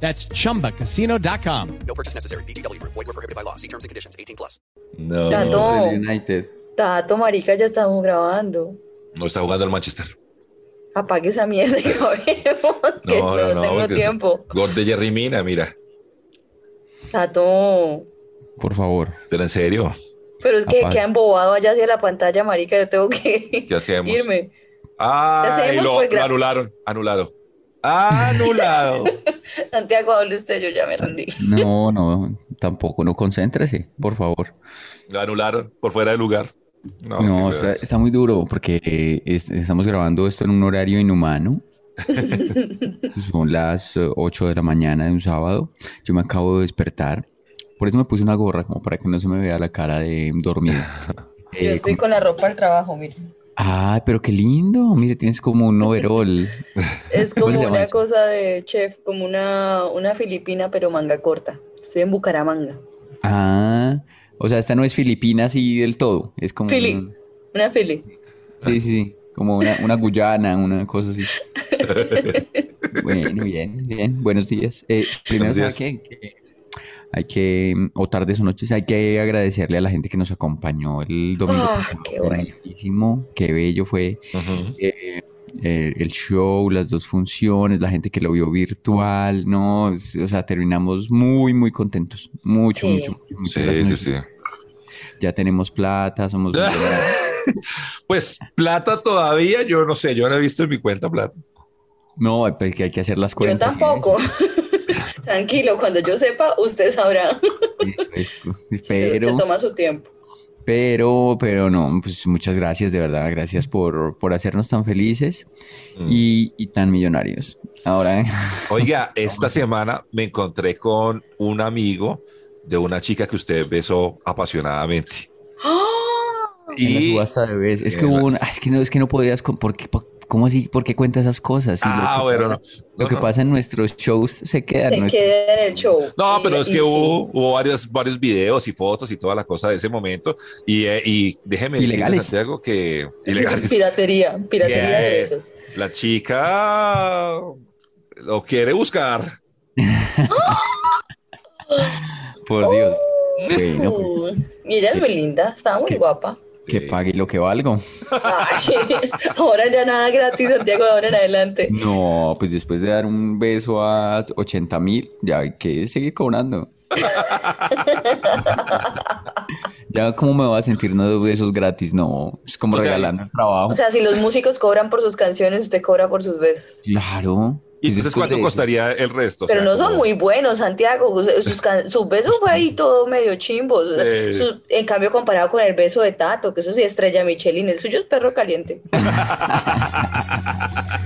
That's chumbacasino.com. No purchase necessary. BGW. Void were prohibited by law. See terms and conditions. 18 plus. No, Tato. United. Tato, marica, ya estamos grabando. No está jugando el Manchester. Apague esa mierda y lo vemos, que no, tengo tiempo. Gol de Jerry Mina, mira. Tato. Por favor. Pero en serio, Pero es que Apague. queda embobado allá hacia la pantalla, marica. Yo tengo que ¿qué hacemos? irme. Ah, hacemos? y lo, Pues, lo gra- anularon, anulado. Santiago, hable usted, yo ya me rendí. No, no, tampoco, no concéntrese, por favor. lo anularon por fuera de lugar. No, No, está, está muy duro porque eh, es- estamos grabando esto en un horario inhumano. Son las eh, 8 de la mañana de un sábado. Yo me acabo de despertar. Por eso me puse una gorra, como para que no se me vea la cara de dormido. Yo Eh, estoy como- con la ropa al trabajo, mire. Ay, pero qué lindo. Mire, tienes como un overall. Es ¿Cómo se como una cosa de chef, como una, una filipina, pero manga corta. Estoy en Bucaramanga. Ah, o sea, esta no es filipina así del todo. Es como. Fili, un- una fili. Sí, sí, sí. Como una, una Guyana, una cosa así. Bueno, bien, bien. Buenos días. Eh, primero, Buenos ¿sabe qué? Hay que, o tardes o noches, hay que agradecerle a la gente que nos acompañó el domingo. Ah, pasado. qué bueno. Qué bello fue eh, eh, el show, las dos funciones, la gente que lo vio virtual, no, o sea, terminamos muy, muy contentos. Mucho, Sí. mucho, mucho, Sí, gracias. sí, sí. Ya tenemos plata, somos. Pues plata todavía, yo no sé, yo no he visto en mi cuenta plata. No, pues que hay que hacer las Yo cuentas. y tampoco. Tranquilo, cuando yo sepa, usted sabrá. eso, eso, eso. Se, se Pero, toma su tiempo. pero, pero no, pues muchas gracias, de verdad, gracias por, por hacernos tan felices Mm. y, y tan millonarios. Ahora, Oiga, esta semana me encontré con un amigo de una chica que usted besó apasionadamente. ¡Ah! en la Y subasta de bebés, es que hubo un- pues. ah, es que no, es que no podías, con- ¿por qué, por- ¿cómo así? ¿Por qué cuenta esas cosas? Sí, lo Ah, que bueno, pasa- no. Lo No, que no. pasa en nuestros shows se queda en Se nuestros- queda en el show. No, pero es que sí. hubo, hubo varios, varios videos y fotos y toda la cosa de ese momento. Y, eh, y déjeme decirle, Ilegales. Santiago, que ilegales. Piratería, piratería de esos. La chica lo quiere buscar. Por Dios. Bueno, pues Uh, y ella es muy linda, estaba muy guapa. Que pague lo que valgo. Ay, ahora ya nada gratis, Santiago, de ahora en adelante. No, pues después de dar un beso a 80 mil, ya hay que seguir cobrando. Ya, ¿cómo me voy a sentir no de besos gratis? No, es como O sea, regalando el trabajo. O sea, si los músicos cobran por sus canciones, usted cobra por sus besos. claro. ¿Y entonces cuánto costaría el resto? O Pero sea, no son como- muy buenos, Santiago. Sus, can- sus besos fue ahí todo medio chimbos. O sea, Eh. su- en cambio, comparado con el beso de Tato, que eso sí estrella Michelin, el suyo es perro caliente.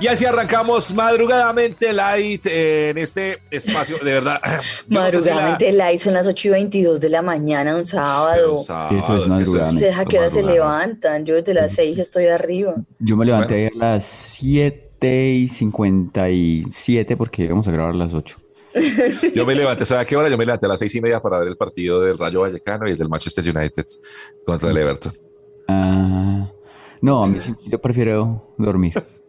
Y así arrancamos madrugadamente light eh, en este espacio. De verdad. yo no sé si la- Madrugadamente light, son las 8 y 22 de la mañana, un sábado. Pero sábado, Eso es madrugadamente. ¿Ustedes a qué hora se levantan? Yo desde las 6 estoy arriba. Yo me levanté a las 7 y 57 porque íbamos a grabar a las 8. Yo me levanté, ¿sabe a qué hora? Yo me levanté a las seis y media para ver el partido del Rayo Vallecano y el del Manchester United contra el Everton. Ah, no, a mí sí, yo prefiero dormir.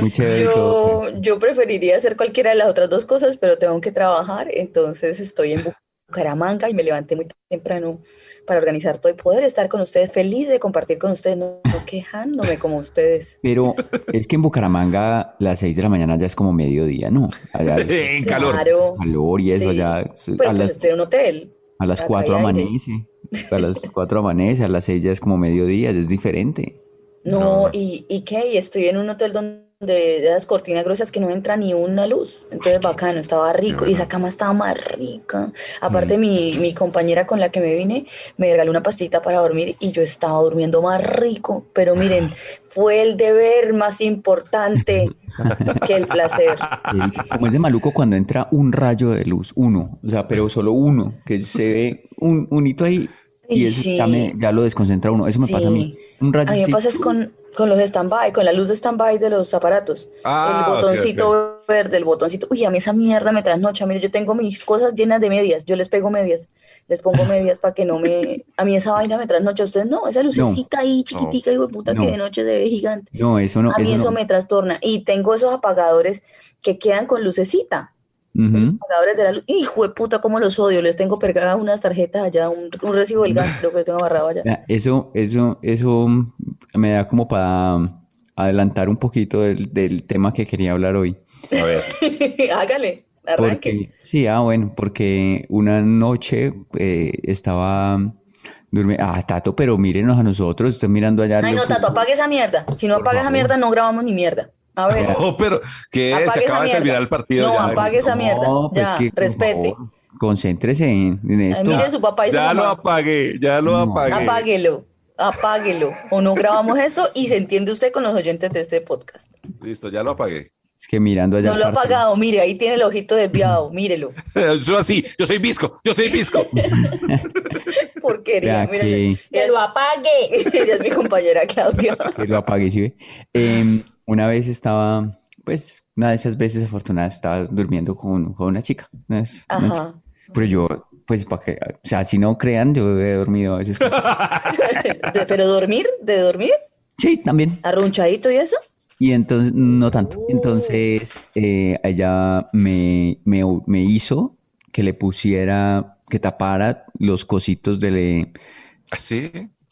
Muy chévere y todo. Yo, yo preferiría hacer cualquiera de las otras dos cosas, pero tengo que trabajar, entonces estoy en Bucaramanga y me levanté muy temprano para organizar todo y poder estar con ustedes, feliz de compartir con ustedes, no, no quejándome como ustedes. Pero es que en Bucaramanga las 6 de la mañana ya es como mediodía, ¿no? Allá es en calor. Claro, calor y eso sí. allá. es- pero a pues las, estoy en un hotel. a las acá 4 hay aire. amanece. A las 4 amanece, a las 6 ya es como mediodía, ya es diferente. No, No. ¿y, y qué? Y estoy en un hotel donde de esas cortinas gruesas que no entra ni una luz. Entonces, bacano, estaba rico. Y esa cama estaba más rica. Aparte, Mm. mi, mi compañera con la que me vine me regaló una pastita para dormir y yo estaba durmiendo más rico. Pero miren, fue el deber más importante que el placer. Como es de maluco cuando entra un rayo de luz, uno, o sea, pero solo uno, que se ve un, un hito ahí y eso sí. ya, me- ya lo desconcentra uno. Eso me pasa a mí. Un rayo A mí me pasa es con, con los stand-by, con la luz de stand-by de los aparatos. Ah, el botoncito verde, el botoncito. Uy, a mí esa mierda me trasnocha. Mire, yo tengo mis cosas llenas de medias. Yo les pego medias. Les pongo medias para que no me. A mí esa vaina me trasnocha. Ustedes no, esa lucecita ahí chiquitica, y puta, No. que de noche se ve gigante. No, eso no. a mí eso, no. me trastorna. Y tengo esos apagadores que quedan con lucecita. Ujú. Apagadores de la luz. Hijo de puta, cómo los odio. Les tengo pegadas unas tarjetas allá, un, un recibo del gas, creo que tengo amarrado allá. Eso, eso, eso me da como para adelantar un poquito del, del tema que quería hablar hoy. A ver, Hágale, arranque. Porque, sí, ah, bueno, porque una noche eh, estaba durmiendo. Ah, Tato, pero mírenos a nosotros, estoy mirando allá. Ay, no, Tato, apague esa mierda. Si no apaga esa mierda, no grabamos ni mierda. A ver, no, pero ¿qué es? Se apague esa acaba de mierda. terminar el partido. No, ya, apague esa mierda. No, pues ya, que, respete. favor, concéntrese en, en Ay, esto. mire su papá y su Ya lo apagué, ya lo No. apagué. Apáguelo, apáguelo. O no grabamos esto y se entiende usted con los oyentes de este podcast. Listo, ya lo apagué. Es que mirando allá No lo ha apagado, mire, ahí tiene el ojito desviado, mírelo. Yo así, yo soy visco, yo soy visco. Porquería, mírale. que- Que lo apague. Ella es mi compañera Claudia. que lo apague, ¿sí ve? Una vez estaba, pues, una de esas veces afortunadas, estaba durmiendo con, con una chica. una vez- una Ajá. chica. Pero yo, pues, para que, o sea, si no crean, yo he dormido a veces. con- De- pero dormir, de dormir, Sí, también. arrunchadito y eso. Y entonces, no tanto. Entonces, eh, ella me, me, me hizo que le pusiera, que tapara los cositos de, ¿Así?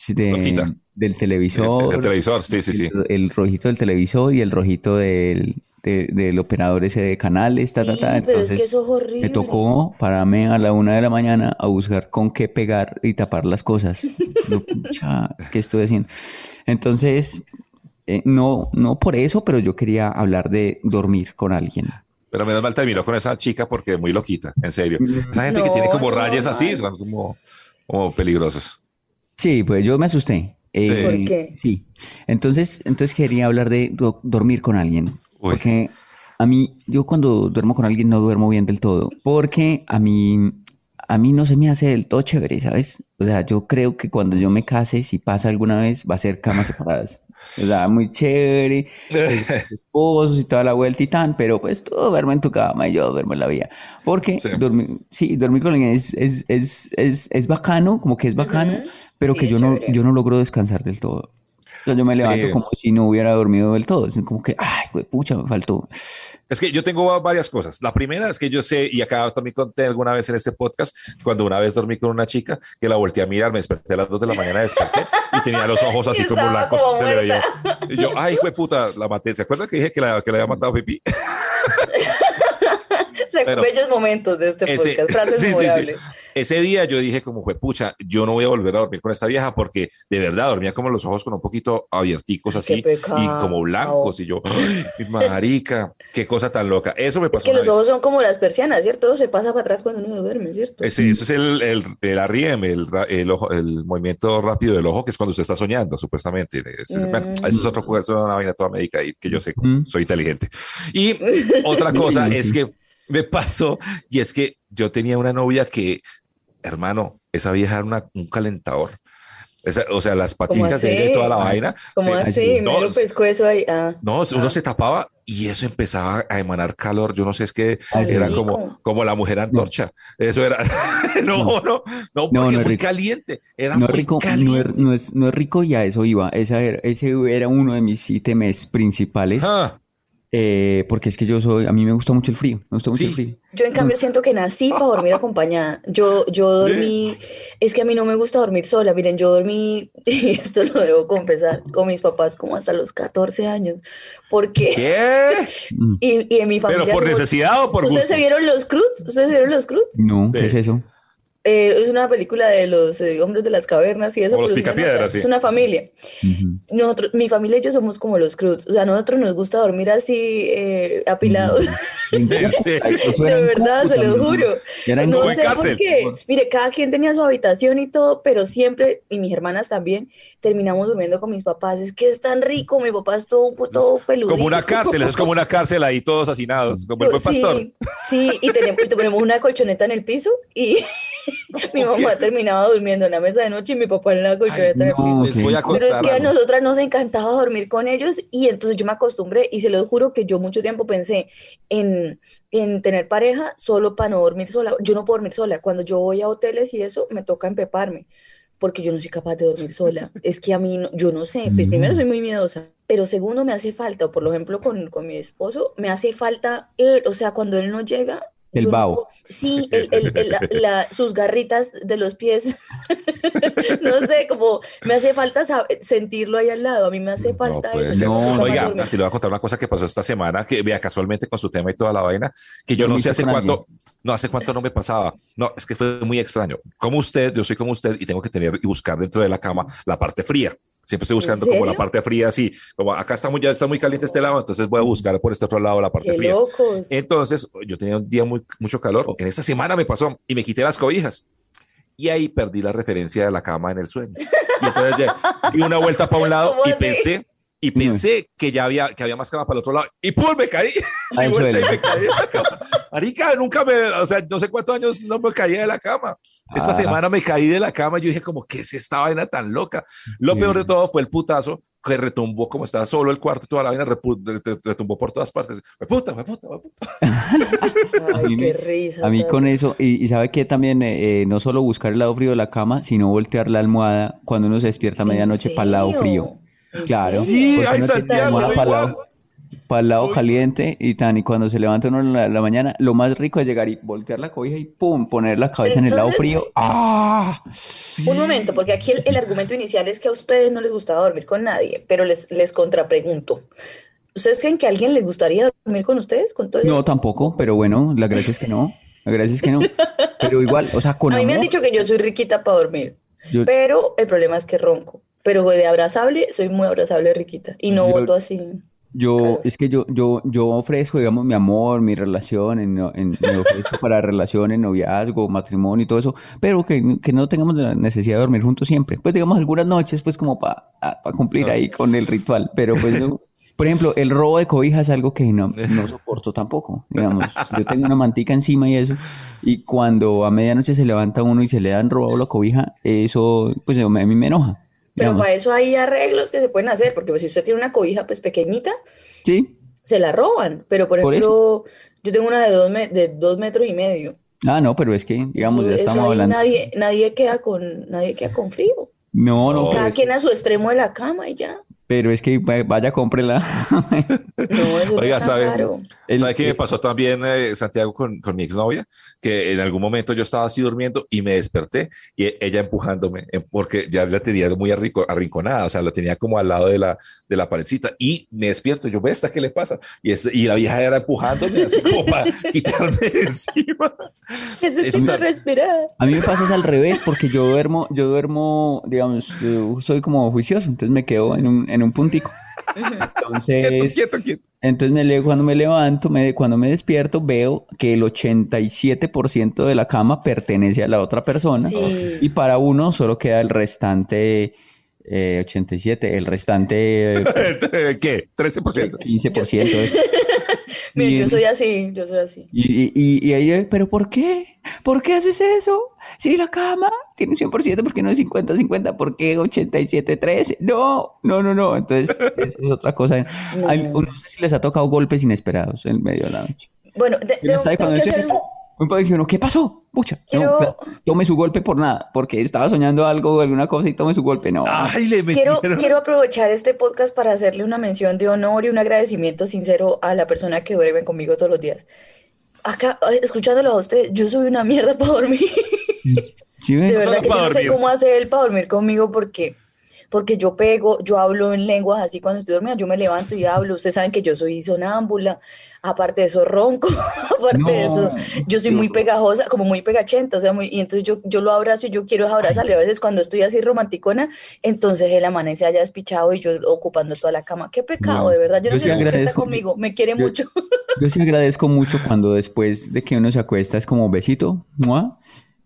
de- Loquita. Del El, televisor. el televisor, sí, sí, sí. El, el rojito del televisor y el rojito del, de- del operador ese de canales, ta, ta, Sí, ta. pero es que eso es horrible. me tocó pararme a la una de la mañana a buscar con qué pegar y tapar las cosas. Yo, pucha, ¿qué estoy haciendo? Entonces, eh, no, no por eso, pero yo quería hablar de dormir con alguien. Pero menos mal terminó con esa chica porque es muy loquita, en serio. Esa gente que No, tiene como no, rayas así son como, como peligrosos. Sí, pues yo me asusté. Eh, Sí. ¿Por qué? Sí. Entonces, entonces quería hablar de do- dormir con alguien. Uy. Porque a mí, yo cuando duermo con alguien no duermo bien del todo. Porque a mí, a mí no se me hace del todo chévere, ¿sabes? O sea, yo creo que cuando yo me case, si pasa alguna vez, va a ser camas separadas. O sea, muy chévere, esposos y toda la vuelta y tan, pero pues tú duerme en tu cama y yo duermo en la vía. Porque Sí. dormir, sí, dormir con alguien es, es, es, es, es bacano, como que es bacano, Ujú. Pero Sí, que yo no, yo no logro descansar del todo. O sea, yo me Sí. levanto como si no hubiera dormido del todo. Es como que, ay, güey, pucha, me faltó. Es que yo tengo va- varias cosas. La primera es que yo sé, y acá también conté alguna vez en este podcast, cuando una vez dormí con una chica que la volteé a mirar, me desperté a las 2 de la mañana, desperté y tenía los ojos así como blancos. como. Y yo, ay, fue puta, la maté. ¿Se acuerdan que dije que la, que la había matado Pipi? Pero- bellos momentos de este Ese- podcast, frases sí, sí, sí. memorables. Ese día yo dije como fue pucha, yo no voy a volver a dormir con esta vieja porque de verdad dormía como los ojos con un poquito abierticos así y como blancos y yo, ay, marica, qué cosa tan loca. Eso me Es pasó que una los vez. ojos son como las persianas, ¿cierto? Todo se pasa para atrás cuando uno duerme, ¿cierto? Ese, eso es el, el, el REM, el, el, ojo- el movimiento rápido del ojo, que es cuando usted está soñando, supuestamente. Es- es- bueno, Mm. eso es otro eso es una vaina toda médica y que yo sé, Mm. soy inteligente. Y otra cosa es que me pasó, y es que yo tenía una novia que, hermano, esa vieja era una- un calentador. Esa- o sea, las patitas de toda la vaina. Como se- así, no, me lo pescó eso ahí. Ah. no, uno Ah. se tapaba y eso empezaba a emanar calor. Yo no sé, es que sí. era rico. como, como la mujer antorcha. Eso era. no, no, no, no, porque No, no es muy rico. caliente. Era No es muy rico, no caliente. es, no es- no es rico y a eso iba. Esa era- ese era uno de mis ítems principales. Ah, eh, porque es que yo soy, a mí me gusta mucho el frío. Me gusta mucho Sí. el frío. Yo en cambio siento que nací para dormir acompañada. Yo, yo dormí, es que a mí no me gusta dormir sola. Miren, yo dormí, y esto lo debo confesar, con mis papás como hasta los 14 años. Porque, ¿Qué? Y, y en mi familia ¿Pero por somos- necesidad o por ¿Ustedes gusto? se vieron los Cruz? ¿Ustedes se vieron los Cruz? No, ¿qué Sí. es eso? Eh, es una película de los eh, hombres de las cavernas y eso. Como los pero es una Picapiedra, nota, sí. Es una familia. Ujú. Nosotros, mi familia y yo somos como los Cruz. O sea, a nosotros nos gusta dormir así eh, apilados. En ¿En serio? Eso De verdad, se lo ¿no? juro. No sé por cárcel. qué. Mire, cada quien tenía su habitación y todo, pero siempre, y mis hermanas también, terminamos durmiendo con mis papás. Es que es tan rico, mi papá es todo, todo peludito. Como una cárcel, es como una cárcel ahí todos hacinados, como el buen pastor. Sí, sí, y tenemos, y tenemos una colchoneta en el piso y mi mamá terminaba durmiendo en la mesa de noche y mi papá en la colchoneta el no, piso. Les ok. voy a Pero es que a nosotras nos encantaba dormir con ellos y entonces yo me acostumbré y se los juro que yo mucho tiempo pensé en, en tener pareja solo para no dormir sola. Yo no puedo dormir sola. Cuando yo voy a hoteles y eso, me toca empeparme porque yo no soy capaz de dormir sola. Es que a mí, no- yo no sé, pues, primero soy muy miedosa, pero segundo me hace falta, o por ejemplo con, con mi esposo, me hace falta, él, o sea, cuando él no llega... El no vaho. sí, el- el- el- la- la- sus garritas de los pies. No sé, como me hace falta sentirlo ahí al lado. A mí me hace No falta eso. yo No, soy capaz de Oiga, te voy a contar una cosa que pasó esta semana, que vea casualmente con su tema y toda la vaina, que yo no ¿Dormiste sé hace cuánto, no hace cuánto no me pasaba. No, es que fue muy extraño. Como usted, yo soy como usted y tengo que tener y buscar dentro de la cama la parte fría. Siempre estoy buscando como la parte fría, así, como acá está muy, ya está muy caliente este lado, entonces voy a buscar por este otro lado la parte Qué fría. locos. Entonces, yo tenía un día muy, mucho calor. En esta semana me pasó y me quité las cobijas. Y ahí perdí la referencia de la cama en el sueño. Y entonces ya di una vuelta para un lado ¿Cómo y así? pensé, y pensé que ya había, que había más cama para el otro lado. Y ¡pum! me caí. Vuelta y me caí de la cama. Marica, nunca me, o sea, no sé cuántos años no me caía de la cama. Esta Ah. semana me caí de la cama. Yo dije, como, ¿qué es esta vaina tan loca? Lo peor de todo fue el putazo que retumbó, como estaba solo el cuarto, toda la vaina retumbó por todas partes. Me puta, me puta, me puta. A mí qué risa. A mí con eso, y, y sabe que también eh, eh, no solo buscar el lado frío de la cama, sino voltear la almohada cuando uno se despierta a ¿En medianoche para el lado frío. ¿En Claro. Sí, la Santiago, para el lado, Soy- caliente y tan, y cuando se levanta uno en la, la mañana, lo más rico es llegar y voltear la cobija y pum, poner la cabeza en el lado frío. ¡Ah! Un momento, porque aquí el, el argumento inicial es que a ustedes no les gustaba dormir con nadie, pero les, les contrapregunto. ¿Ustedes creen que a alguien les gustaría dormir con ustedes? Con todo? No, tampoco, pero bueno, la gracia es que no. La gracia es que no. Pero igual, o sea, con a mí me han dicho que yo soy riquita para dormir, yo- pero el problema es que ronco. Pero de abrazable, soy muy abrazable, riquita. Y no Yo- voto así. Yo, Claro. es que yo, yo, yo ofrezco, digamos, mi amor, mi relación, en, en- me ofrezco para relaciones, noviazgo, matrimonio y todo eso, pero que, que no tengamos la necesidad de dormir juntos siempre. Pues digamos algunas noches, pues como para cumplir ahí con el ritual, pero pues no. Por ejemplo, el robo de cobijas es algo que no, no soporto tampoco, digamos. Yo tengo una mantica encima y eso, y cuando a medianoche se levanta uno y se le han robado la cobija, eso, pues a mí me enoja. Pero digamos. para eso hay arreglos que se pueden hacer, porque pues, si usted tiene una cobija pues pequeñita, Sí. se la roban. Pero por Por ejemplo, yo tengo una de dos, me- de dos metros y medio. Ah, no, pero es que, digamos, ya Eso estamos hablando. nadie, nadie queda con, nadie queda con frío. No, no, Cada quien a su extremo de la cama y ya. Pero es que va- vaya, cómprela. Eso Oiga, es ¿sabe? El- ¿Sabe qué me pasó también, eh, Santiago, con, con mi exnovia? Que en algún momento yo estaba así durmiendo y me desperté y e- ella empujándome, eh, porque ya la tenía muy arrinconada, o sea, la tenía como al lado de la, de la paredcita y me despierto. Yo, ¿ves esta qué le pasa? Y, es- y la vieja era empujándome así como para quitarme encima. Necesito una- respirar. A mí me pasa es al revés, porque yo duermo, yo duermo, digamos, yo soy como juicioso, entonces me quedo en un, en un puntico. Entonces, Quieto, quieto, quieto. entonces me le- cuando me levanto, me, cuando me despierto, veo que el 87% de la cama pertenece a la otra persona Sí. y para uno solo queda el restante eh, 87, el restante eh, ¿Qué? 13%. 15%. Y- yo soy así, yo soy así. Y, y, y ahí, pero ¿por qué? ¿Por qué haces eso? Si la cama tiene un 100%, ¿por qué no es 50-50? ¿Por qué 87-13? No, no, no, no. Entonces, es otra cosa. Hay- No. no sé si les ha tocado golpes inesperados en medio de la noche. Bueno, de- de- ahí tengo que hacer un- dije uno, ¿qué pasó? Pucha, no, Quiero- tome su golpe por nada, porque estaba soñando algo, alguna cosa y tome su golpe. No. Ay, le Quiero, quiero aprovechar este podcast para hacerle una mención de honor y un agradecimiento sincero a la persona que duerme conmigo todos los días. Acá, escuchándolo a usted, yo soy una mierda para dormir. De verdad que yo no sé cómo hace él para dormir conmigo porque porque yo pego, yo hablo en lenguas así cuando estoy dormida, yo me levanto y hablo. Ustedes saben que yo soy sonámbula, aparte de eso ronco, aparte de eso, yo soy muy pegajosa, como muy pegachenta, o sea, muy, y entonces yo, yo lo abrazo y yo quiero abrazarle. A veces cuando estoy así romanticona, entonces él amanece allá despichado y yo ocupando toda la cama. Qué pecado, No, de verdad. Yo no yo sé qué está conmigo, me quiere yo- mucho. Yo sí agradezco mucho cuando después de que uno se acuesta es como besito, ¡mua!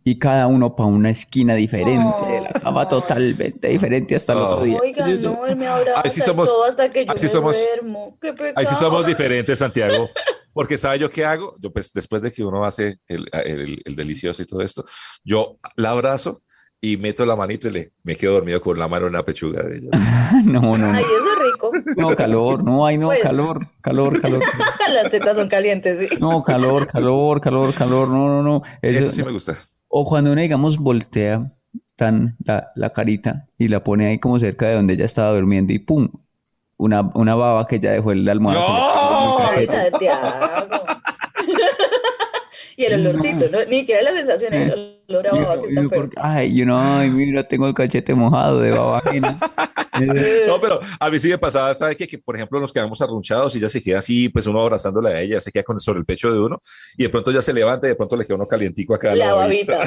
Y cada uno para una esquina diferente de la cama, Ay. totalmente diferente hasta el otro Oh. día. Oiga, no, él me abraza Ahí sí y somos- todo hasta que yo ahí sí me somos- duermo. Qué pecado. Ahí sí somos diferentes, Santiago. Porque ¿sabe yo qué hago? Yo pues después de que uno hace el, el- el delicioso y todo esto, yo la abrazo y meto la manito y le, me quedo dormido con la mano en la pechuga de ella. No, no, no. Ay, eso es rico. No, calor, no, ay, no, Pues. calor, calor, calor. Las tetas son calientes, sí. No, calor, calor, calor, calor, no, no, no. Eso, Eso sí me gusta. O cuando uno, digamos, voltea tan la, la carita y la pone ahí como cerca de donde ella estaba durmiendo y ¡pum! Una, una baba que ya dejó el almohada. ¡No! el. Santiago. Y el olorcito, ¿no? Ni siquiera la sensación, el olor a baba que está porque- ay, yo no, ay, mira, tengo el cachete mojado de baba ajena. No, pero a mí sí me pasaba, ¿sabe qué? Que por ejemplo nos quedamos arrunchados y ella se queda así, pues uno abrazándola a ella, se queda con sobre el pecho de uno y de pronto ya se levanta y de pronto le queda uno calientico acá. a La babita.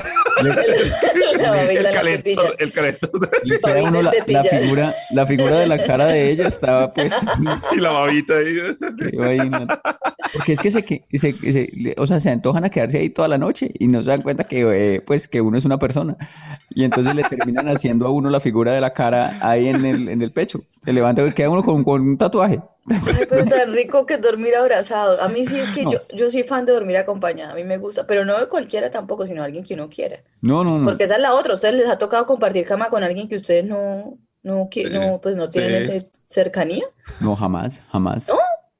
La babita, El la tetilla. el calentón y queda uno la, la figura, la figura de la cara de ella estaba puesta. y la babita ahí. Porque es que se, que, se, se- o sea, se antojan a quedarse ahí toda la noche y no se dan cuenta que, eh, pues, que uno es una persona. Y entonces le terminan haciendo a uno la figura de la cara ahí en el, en el pecho. Se levanta y queda uno con, con un tatuaje. Ay, pero tan rico que dormir abrazado. A mí sí es que No. yo, yo soy fan de dormir acompañada. A mí me gusta, pero no de cualquiera tampoco, sino alguien que uno quiera. No, no, no. Porque esa es la otra. A ustedes les ha tocado compartir cama con alguien que ustedes no, no, no, pues no tienen Sí. esa cercanía. No, jamás, jamás. ¿No?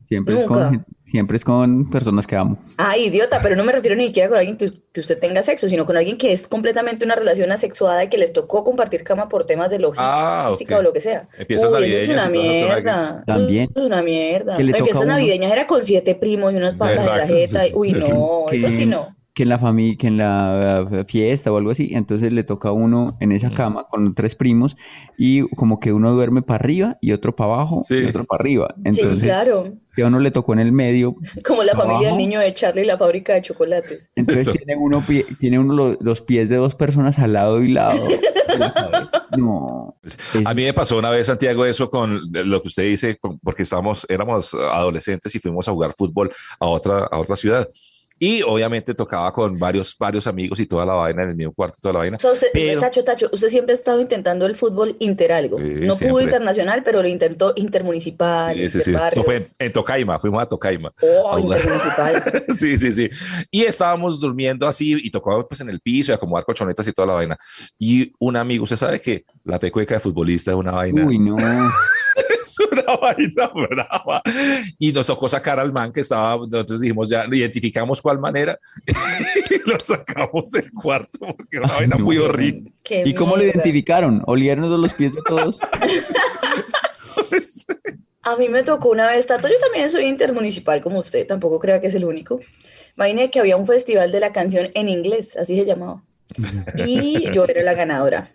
Siempre es con, siempre es con personas que amo. Ah, idiota, pero no me refiero ni siquiera con alguien que, que usted tenga sexo, sino con alguien que es completamente una relación asexuada y que les tocó compartir cama por temas de Ah, logística ok. o lo que sea. Empiezas Uy, eso es navideñas una eso mierda. Eso También. es una mierda. Empiezas navideñas era con siete primos y unas papas en la jeta. Uy, no, eso sí no. Que en la familia, que en la eh, fiesta o algo así, entonces le toca a uno en esa cama con tres primos y como que uno duerme para arriba y otro para abajo Sí. y otro para arriba. Sí, Entonces, claro. que a uno le tocó en el medio, Como la familia del niño de Charlie y la fábrica de chocolates. entonces Eso. tiene uno, pie- tiene uno lo- los pies de dos personas al lado y lado. No. es- A mí me pasó una vez, Santiago, eso con lo que usted dice, porque estábamos, éramos adolescentes y fuimos a jugar fútbol a otra, a otra ciudad. Y obviamente tocaba con varios, varios amigos y toda la vaina en el mismo cuarto, toda la vaina. O sea, usted- Pero- Tacho, Tacho, usted siempre ha estado intentando el fútbol interalgo. Sí, No pudo siempre. internacional, pero lo intentó intermunicipal, Sí, sí, sí. Eso fue en, en Tocaima, fuimos a Tocaima. Oh, a intermunicipal. Sí, sí, sí. Y estábamos durmiendo así y tocaba pues en el piso y acomodar colchonetas y toda la vaina. Y un amigo, usted sabe que la pecueca de futbolista es una vaina. Uy, no. Es una vaina brava. Y nos tocó sacar al man que estaba, nosotros dijimos ya, lo identificamos cuál manera y lo sacamos del cuarto porque era una vaina muy no. horrible. Qué ¿Y cómo lo mierda. identificaron? ¿Olieron los pies de todos? A mí me tocó una vez, Tato, yo también soy intermunicipal como usted, tampoco crea que es el único. Imagine que había un festival de la canción en inglés, así se llamaba. Y yo era la ganadora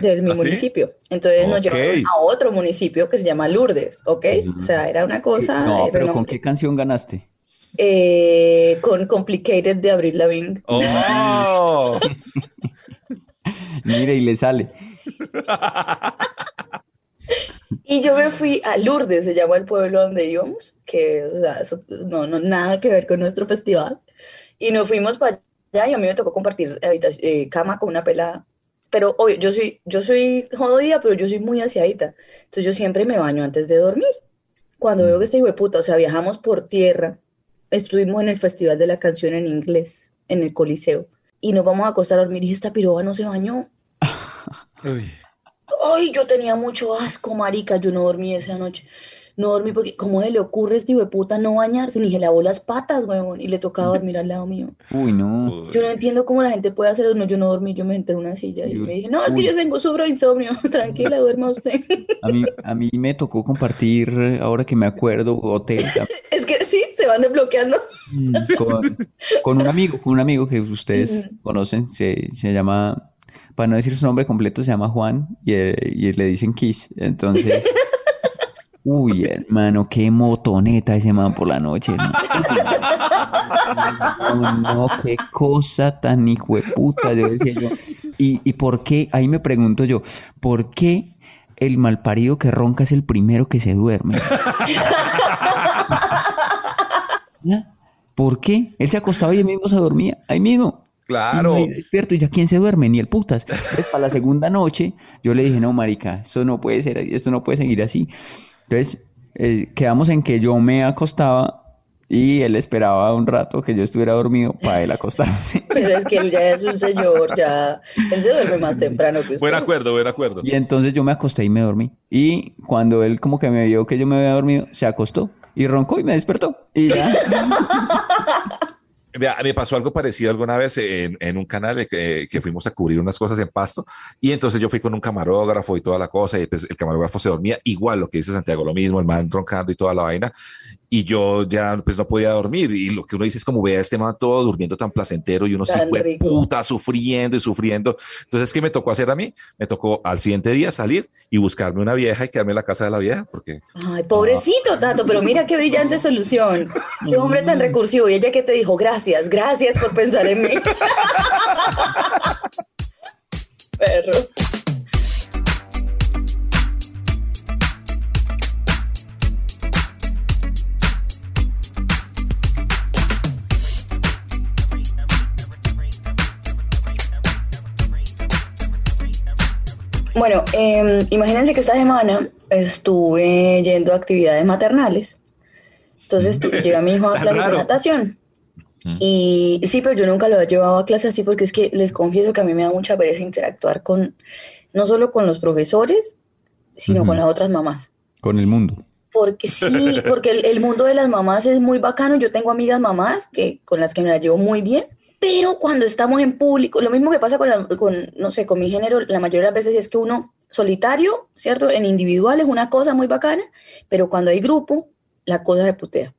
de mi ¿Ah, sí? municipio. Entonces nos llevaron a otro municipio que se llama Lourdes, ¿ok? O sea, era una cosa... No, era pero ¿con qué canción ganaste? Eh, con Complicated de Avril Lavigne. ¡Oh! Mire, y le sale. Y yo me fui a Lourdes, se llama el pueblo donde íbamos, que o sea, eso no, no, nada que ver con nuestro festival. Y nos fuimos para allá y a mí me tocó compartir eh, cama con una pelada. Pero obvio, yo soy, yo soy jodida, pero yo soy muy aseadita. Entonces yo siempre me baño antes de dormir. Cuando veo que este hijo de puta, o sea, viajamos por tierra, estuvimos en el Festival de la Canción en inglés, en el Coliseo, y nos vamos a acostar a dormir y esta piroba no se bañó. Uy. Ay, yo tenía mucho asco, marica. Yo no dormí esa noche. No dormí porque, ¿cómo se le ocurre a este hijo de puta no bañarse? Ni se lavó las patas, huevón. Y le tocaba dormir al lado mío. Uy, no. Yo no entiendo cómo la gente puede hacer eso. No, yo no dormí, yo me senté en una silla y Yo- me dije, no, es que yo tengo, de insomnio. Tranquila, duerma usted. A mí, a mí me tocó compartir, ahora que me acuerdo, hotel Es que sí, se van desbloqueando. mm, con, con un amigo, con un amigo que ustedes conocen, se, se llama para no decir su nombre completo, se llama Juan y, eh, y le dicen Kiss. Entonces, uy, hermano, qué motoneta ese man por la noche. No, no, no, qué cosa tan hijo de puta, yo decía yo. Y, y por qué, ahí me pregunto yo, ¿por qué el malparido que ronca es el primero que se duerme? ¿Ya? ¿Por qué? Él se acostaba y él mismo se dormía, ahí mismo. Claro. Y despierto y ya quién se duerme, ni el putas. Entonces, para la segunda noche, yo le dije, no, marica, esto no puede ser, esto no puede seguir así. Entonces, eh, quedamos en que yo me acostaba y él esperaba un rato que yo estuviera dormido para él acostarse. Pero es que él ya es un señor, ya. Él se duerme más temprano que usted. Buen acuerdo, buen acuerdo. Y entonces yo me acosté y me dormí. Y cuando él como que me vio que yo me había dormido, se acostó y roncó y me despertó. Y ya. Me pasó algo parecido alguna vez en, en un canal eh, que, que fuimos a cubrir unas cosas en Pasto y entonces yo fui con un camarógrafo y toda la cosa y pues el camarógrafo se dormía igual lo que dice Santiago, lo mismo, el man roncando y toda la vaina y yo ya pues no podía dormir y lo que uno dice es como vea a este man todo durmiendo tan placentero y uno se fue puta sufriendo y sufriendo. Entonces, ¿qué me tocó hacer a mí? Me tocó al siguiente día salir y buscarme una vieja y quedarme en la casa de la vieja porque Ay, pobrecito Tato, pero mira qué brillante solución. Qué hombre tan recursivo. Y ella que te dijo, gracias, gracias por pensar en mí. Perro. Bueno, eh, imagínense que esta semana estuve yendo a actividades maternales. Entonces tu- llevé a mi hijo a clases de natación. Y sí, pero yo nunca lo he llevado a clase así porque es que les confieso que a mí me da mucha pereza interactuar con, no solo con los profesores, sino con las otras mamás. Con el mundo. Porque sí, porque el, el mundo de las mamás es muy bacano. Yo tengo amigas mamás que, con las que me la llevo muy bien, pero cuando estamos en público, lo mismo que pasa con, la- con, no sé, con mi género, la mayoría de las veces es que uno solitario, ¿cierto? En individual es una cosa muy bacana, pero cuando hay grupo, la cosa se putea.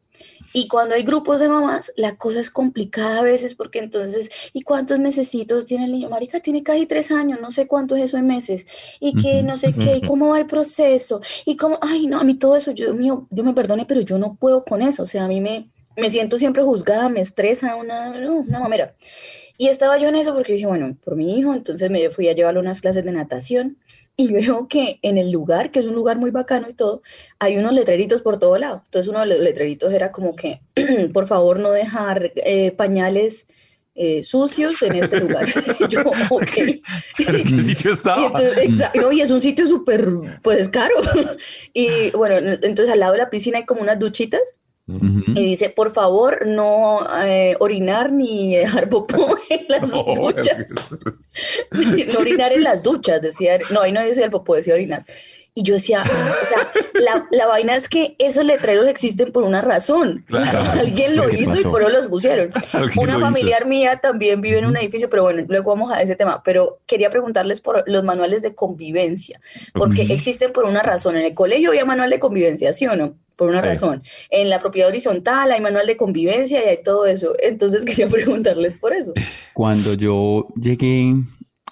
Y cuando hay grupos de mamás, la cosa es complicada a veces porque entonces, ¿y cuántos mesecitos tiene el niño? Marica, tiene casi tres años, no sé cuánto es eso en meses. Y que no sé qué, y cómo va el proceso. Y cómo, ay, no, a mí todo eso, yo, Dios mío, Dios me perdone, pero yo no puedo con eso. O sea, a mí me, me siento siempre juzgada, me estresa una, una mamera. Y estaba yo en eso porque dije, bueno, por mi hijo, entonces me fui a llevarlo a unas clases de natación y veo que en el lugar, que es un lugar muy bacano y todo, hay unos letreritos por todo lado. Entonces uno de los letreritos era como que, por favor, no dejar eh, pañales eh, sucios en este lugar. yo, ok. ¿Pero en qué sitio Y estaba? entonces, exa- no, y es un sitio súper, pues, caro. Y bueno, entonces al lado de la piscina hay como unas duchitas Y dice, por favor, no eh, orinar ni dejar popó en las No, duchas. no orinar en las duchas, decía. No, ahí no decía el popó, decía orinar. Y yo decía, o sea, la, la vaina es que esos letreros existen por una razón. Claro. Alguien lo Sí, ¿qué hizo y por eso los pusieron. Una hizo. familiar mía también vive en un edificio, pero bueno, luego vamos a ese tema. Pero quería preguntarles por los manuales de convivencia, porque existen por una razón. En el colegio había manual de convivencia, ¿sí o no? Por una razón. En la propiedad horizontal hay manual de convivencia y hay todo eso. Entonces quería preguntarles por eso. Cuando yo llegué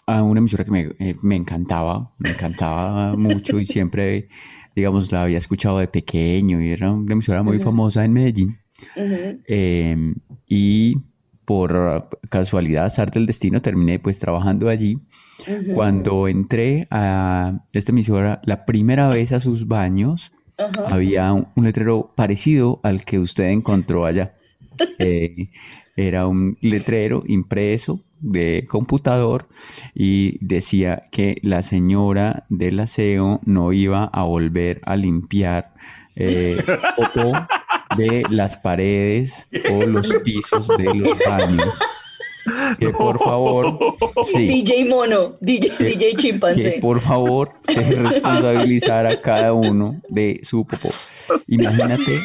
a una emisora que me, eh, me encantaba, me encantaba mucho y siempre, digamos, la había escuchado de pequeño y era una emisora muy famosa en Medellín. Eh, y por casualidad, azar del destino, terminé pues trabajando allí. Cuando entré a esta emisora la primera vez a sus baños, había un, un letrero parecido al que usted encontró allá. Eh, era un letrero impreso de computador y decía que la señora del aseo no iba a volver a limpiar eh, popó de las paredes o los pisos de los baños. Que por favor, sí, DJ Mono, DJ, DJ que Chimpancé. por favor se responsabilizara a cada uno de su popó. Imagínate,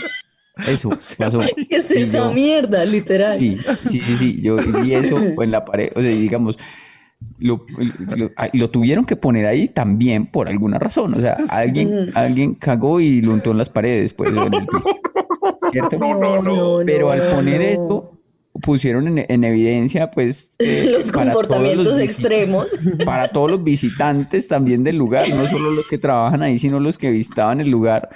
eso pasó. ¿Qué es Y esa yo- mierda, literal? Sí, sí, sí, sí, yo vi eso en la pared, o sea, digamos, lo, lo- ah, lo tuvieron que poner ahí también por alguna razón, o sea, alguien, alguien cagó y lo untó en las paredes, pues, o en el piso, ¿cierto? No, no, Pero al poner no. esto, pusieron en, en evidencia, pues, eh, Los comportamientos los extremos. para todos los visitantes también del lugar, no solo los que trabajan ahí, sino los que visitaban el lugar,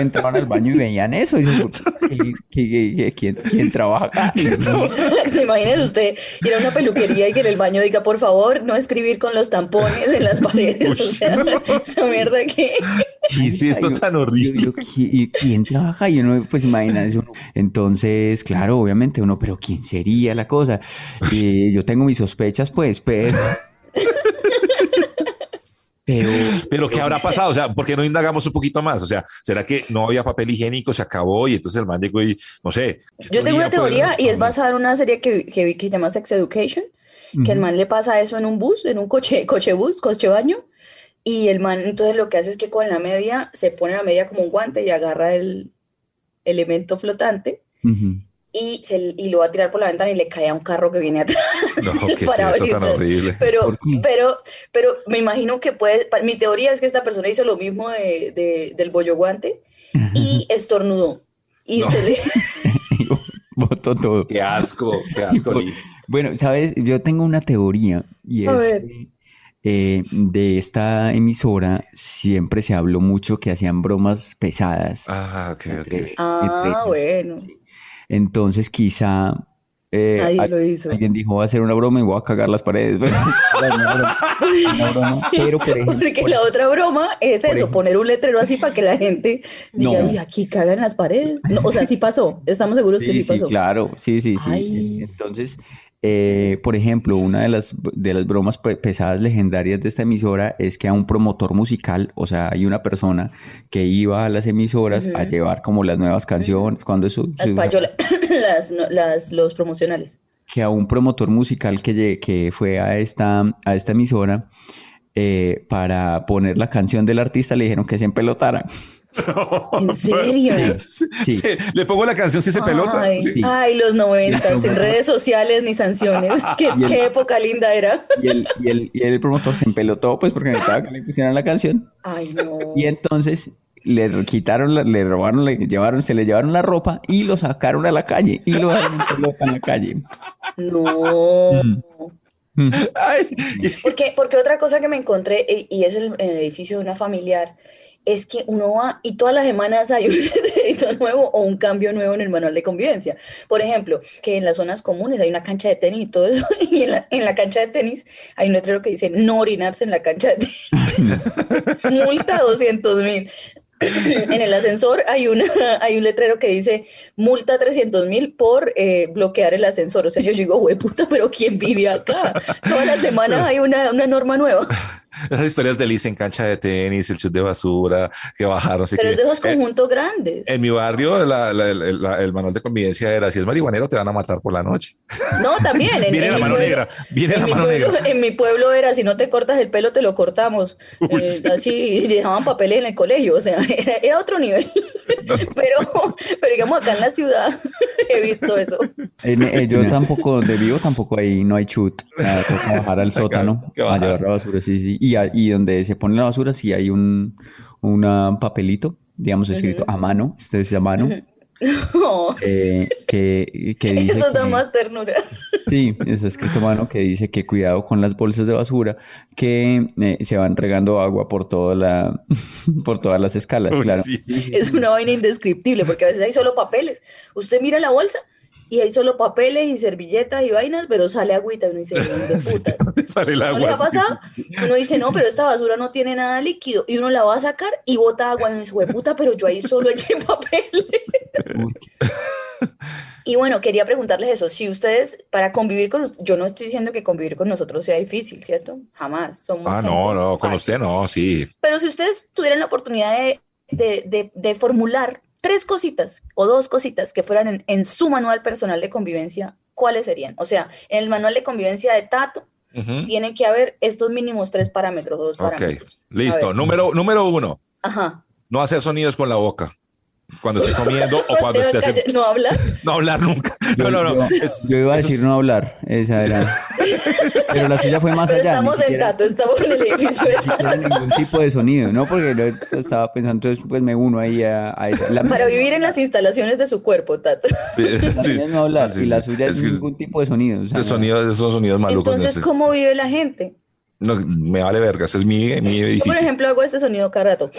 entraban al baño y veían eso. Y dicen, ¿qué- qué- qué- qué- quién, quién trabaja acá? Exacto, imagínese usted ir a una peluquería y que en el baño diga, por favor, no escribir con los tampones en las paredes. O sea, esa mierda que... Sí, sí, esto Yo- tan horrible. yo, ¿qui- y ¿quién trabaja? Y uno, pues imagínate uno. Entonces, claro, obviamente uno, pero ¿quién sería la cosa? Y yo tengo mis sospechas, pues, pero... Pero, Pero ¿qué habrá pasado? O sea, ¿por qué no indagamos un poquito más? O sea, ¿será que no había papel higiénico, se acabó y entonces el man llegó y, no sé. ¿qué Yo tengo una teoría y es basada en una serie que, que vi que se llama Sex Education, que el man le pasa eso en un bus, en un coche, coche bus, coche baño, y el man entonces lo que hace es que con la media se pone la media como un guante y agarra el elemento flotante ujú. Y, se, y lo va a tirar por la ventana y le cae a un carro que viene atrás. No, ¿qué es para eso tan horrible? Pero, pero, pero me imagino que puede, mi teoría es que esta persona hizo lo mismo de, de- del bollo guante y estornudó. Y No. se le, Y Botó todo. Qué asco, qué asco, Liz. Bueno, sabes, yo tengo una teoría y A es que, eh, de esta emisora siempre se habló mucho que hacían bromas pesadas. Ah, ok, ok. entre- Ah, entre- bueno. Entonces quizá eh, Nadie al- lo hizo. alguien dijo voy a hacer una broma y voy a cagar las paredes. Bueno, una broma, una broma, pero por ejemplo, Porque por la otra broma es eso, ejemplo- poner un letrero así para que la gente diga, No. "Uy, aquí cagan las paredes. No, o sea, sí pasó. Estamos seguros que Sí, sí sí, pasó. claro, sí, sí, sí. Ay. Entonces, eh, por ejemplo, una de las, de las bromas pe- pesadas legendarias de esta emisora es que a un promotor musical, o sea, hay una persona que iba a las emisoras a llevar como las nuevas canciones, cuando eso, Las payolas, las, no, las, los promocionales. que a un promotor musical que, que fue a esta, a esta emisora eh, para poner la canción del artista le dijeron que se empelotara. ¿En serio? Sí, Sí. sí, Le pongo la canción si se pelota. Ay, Sí. ay, los noventas, sin redes sociales ni sanciones. Qué, Y el- qué época linda era. Y el, y el, y el promotor se empelotó pues porque necesitaba que le pusieran la canción. Ay, no. Y entonces le quitaron, la- le robaron, le llevaron, se le llevaron la ropa y lo sacaron a la calle y lo dejaron en pelota en la calle. No. Mm. Ay, Porque, porque otra cosa que me encontré, y y es el, el edificio de una familiar, es que uno va y todas las semanas hay un letrerito nuevo o un cambio nuevo en el manual de convivencia. Por ejemplo, que en las zonas comunes hay una cancha de tenis y todo eso, y en la, en la cancha de tenis hay un letrero que dice no orinarse en la cancha de tenis. Multa 200 mil. En el ascensor hay, una, hay un letrero que dice multa 300 mil por eh, bloquear el ascensor. O sea, yo digo, güey, puta, pero ¿quién vive acá? Todas las semanas hay una, una norma nueva. Esas historias de Liz en cancha de tenis, el chute de basura, que bajaron. Pero que, es de esos eh, conjuntos grandes. en mi barrio, la- la- el, la- el manual de convivencia era: si es marihuanero, te van a matar por la noche. No, también. En, Viene en la mi mano pueblo- negra, viene en la mi mano pueblo- negra. En mi pueblo era, si no te cortas el pelo, te lo cortamos. Uy, Eh, sí. así y dejaban papeles en el colegio. O sea, era, era otro nivel. Pero, pero digamos, acá en la ciudad he visto eso. En- eh, yo tampoco, donde vivo, tampoco hay, no hay chut. Nada, toca bajar al sótano que a bajar. llevar la basura, sí, sí. Y, a- y donde se pone la basura, sí hay un una papelito, digamos, escrito a mano, este es a mano, No, eh, que, que dice eso da que- más ternura. Sí, está escrito a mano que dice que cuidado con las bolsas de basura que eh, se van regando agua por toda la, por todas las escalas, Uy, claro. sí. Es una vaina indescriptible porque a veces hay solo papeles. Usted mira la bolsa y hay solo papeles y servilletas y vainas, pero sale agüita uno dice, "¿Dónde putas? Sale el ¿No agua. les ha pasado? sí, sí. Uno dice, no, pero esta basura no tiene nada líquido. Y uno la va a sacar y bota agua. Dice, "Hue puta, pero yo ahí solo eché papeles. Y bueno, quería preguntarles eso. Si ustedes, para convivir con nos- yo no estoy diciendo que convivir con nosotros sea difícil, ¿cierto? Jamás. Somos Ah, no, no, con usted no, sí. Pero si ustedes tuvieran la oportunidad de, de- de- de formular tres cositas o dos cositas que fueran en, en su manual personal de convivencia, ¿cuáles serían? O sea, en el manual de convivencia de Tato Ujú. tienen que haber estos mínimos tres parámetros o dos Ok, parámetros. A listo. Número, número uno, Ajá. no hacer sonidos con la boca. Cuando esté comiendo o cuando sea, esté calla- haciendo... no habla. No hablar nunca. No, no, no. yo, Es- yo iba a decir es- no hablar, esa era. Pero la suya fue más Pero allá. estamos en siquiera- Tato, estamos en el edificio ningún tipo de sonido, ¿no? Porque yo estaba pensando, entonces pues me uno ahí a, a esa. La Para vivir en las instalaciones de su cuerpo, Tato. Sí, la sí. es no hablar Sí, y la suya es, que ningún tipo de sonido. o sea, de sonidos, esos sonidos malucos. Entonces, no sé. ¿cómo vive la gente? No, me vale verga, ese es mi, mi Yo, por edificio. ejemplo, hago este sonido cada rato.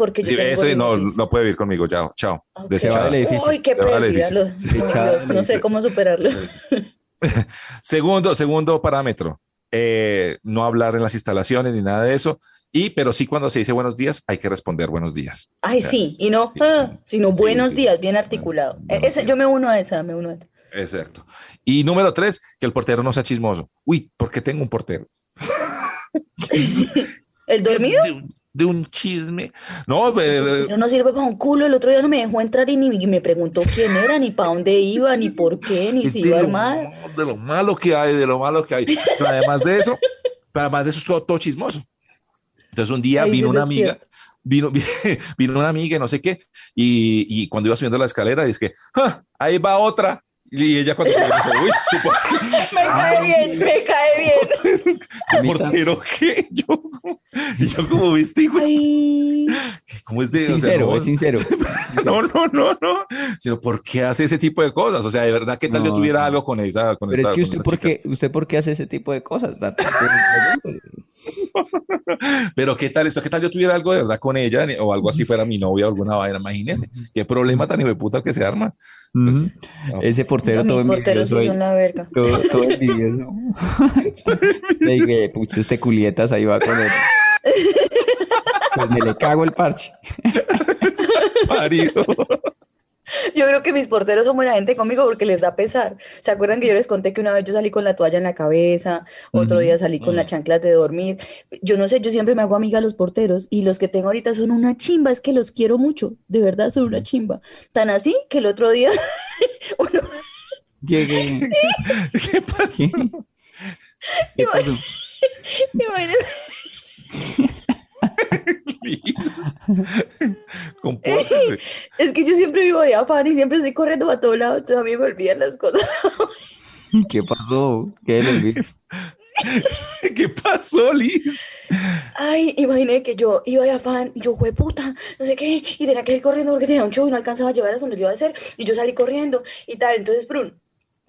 Porque yo Sí, tengo ese no, no puede vivir conmigo, chao, chao. Ok. Desechado. Se va del edificio. Uy, qué pérdida. lo- Sí, Dios, no sé cómo superarlo. Segundo, segundo parámetro, eh, no hablar en las instalaciones ni nada de eso. Y, pero sí, cuando se dice buenos días, hay que responder buenos días. Ay, sí, y no, ah, sino buenos sí. días, bien articulado. Buenos Ese, días. yo me uno a esa, me uno a esa. Exacto. Y número tres, que el portero no sea chismoso. Uy, ¿por qué tengo un portero? ¿El dormido? De, un- chisme. No, eh, Pero no sirve para un culo. El otro día no me dejó entrar y ni me preguntó quién era, ni para dónde iba, ni por qué, ni si iba a armar. de lo malo que hay, de lo malo que hay. Pero además de eso, pero además de eso es todo, chismoso. Entonces un día Ahí vino una amiga, vino, vino una amiga, no sé qué, y, y cuando iba subiendo la escalera, dice que "Ah, ahí va otra. Y ella cuando se dijo, uy, sí, pues, Me cae bien, me cae bien. Tam- portero, ¿qué? Yo, y yo como viste, Ay, ¿cómo es de o sea, sincero, no, es sincero. no, no, no, no, sino ¿por qué hace ese tipo de cosas? O sea, de verdad, ¿qué tal yo tuviera no. algo con esa, con Pero esta, es que usted por qué, usted por qué hace ese tipo de cosas. Pero qué tal esto, qué tal yo tuviera algo de verdad con ella o algo así fuera mi novia o alguna vaina, imagínese. Qué problema tan hijo de puta que se arma. Pues, no. Ese portero todo envidioso son la verga. Todo, todo envidioso. Le dije, pucho, este culietas ahí va con él. Pues me le cago el parche. Parido. Yo creo que mis porteros son buena gente conmigo porque les da pesar. ¿Se acuerdan que yo les conté que una vez yo salí con la toalla en la cabeza, otro día salí con las chanclas de dormir? Yo no sé, yo siempre me hago amiga de los porteros y los que tengo ahorita son una chimba, es que los quiero mucho, de verdad son una chimba. Tan así que el otro día uno, ¿Qué, qué, ¿Qué pasó? qué? ¿Qué pasó? imagínense, Compórtese. es que yo siempre vivo de afán y siempre estoy corriendo para todos lados, entonces a mí me olvidan las cosas. ¿Qué pasó? ¿Qué? ¿Qué pasó, Liz? Ay, imaginé que yo iba de afán y yo, fue puta, no sé qué, y tenía que ir corriendo porque tenía un show y no alcanzaba a llegar a donde yo iba a hacer, y yo salí corriendo y tal. Entonces, Brun,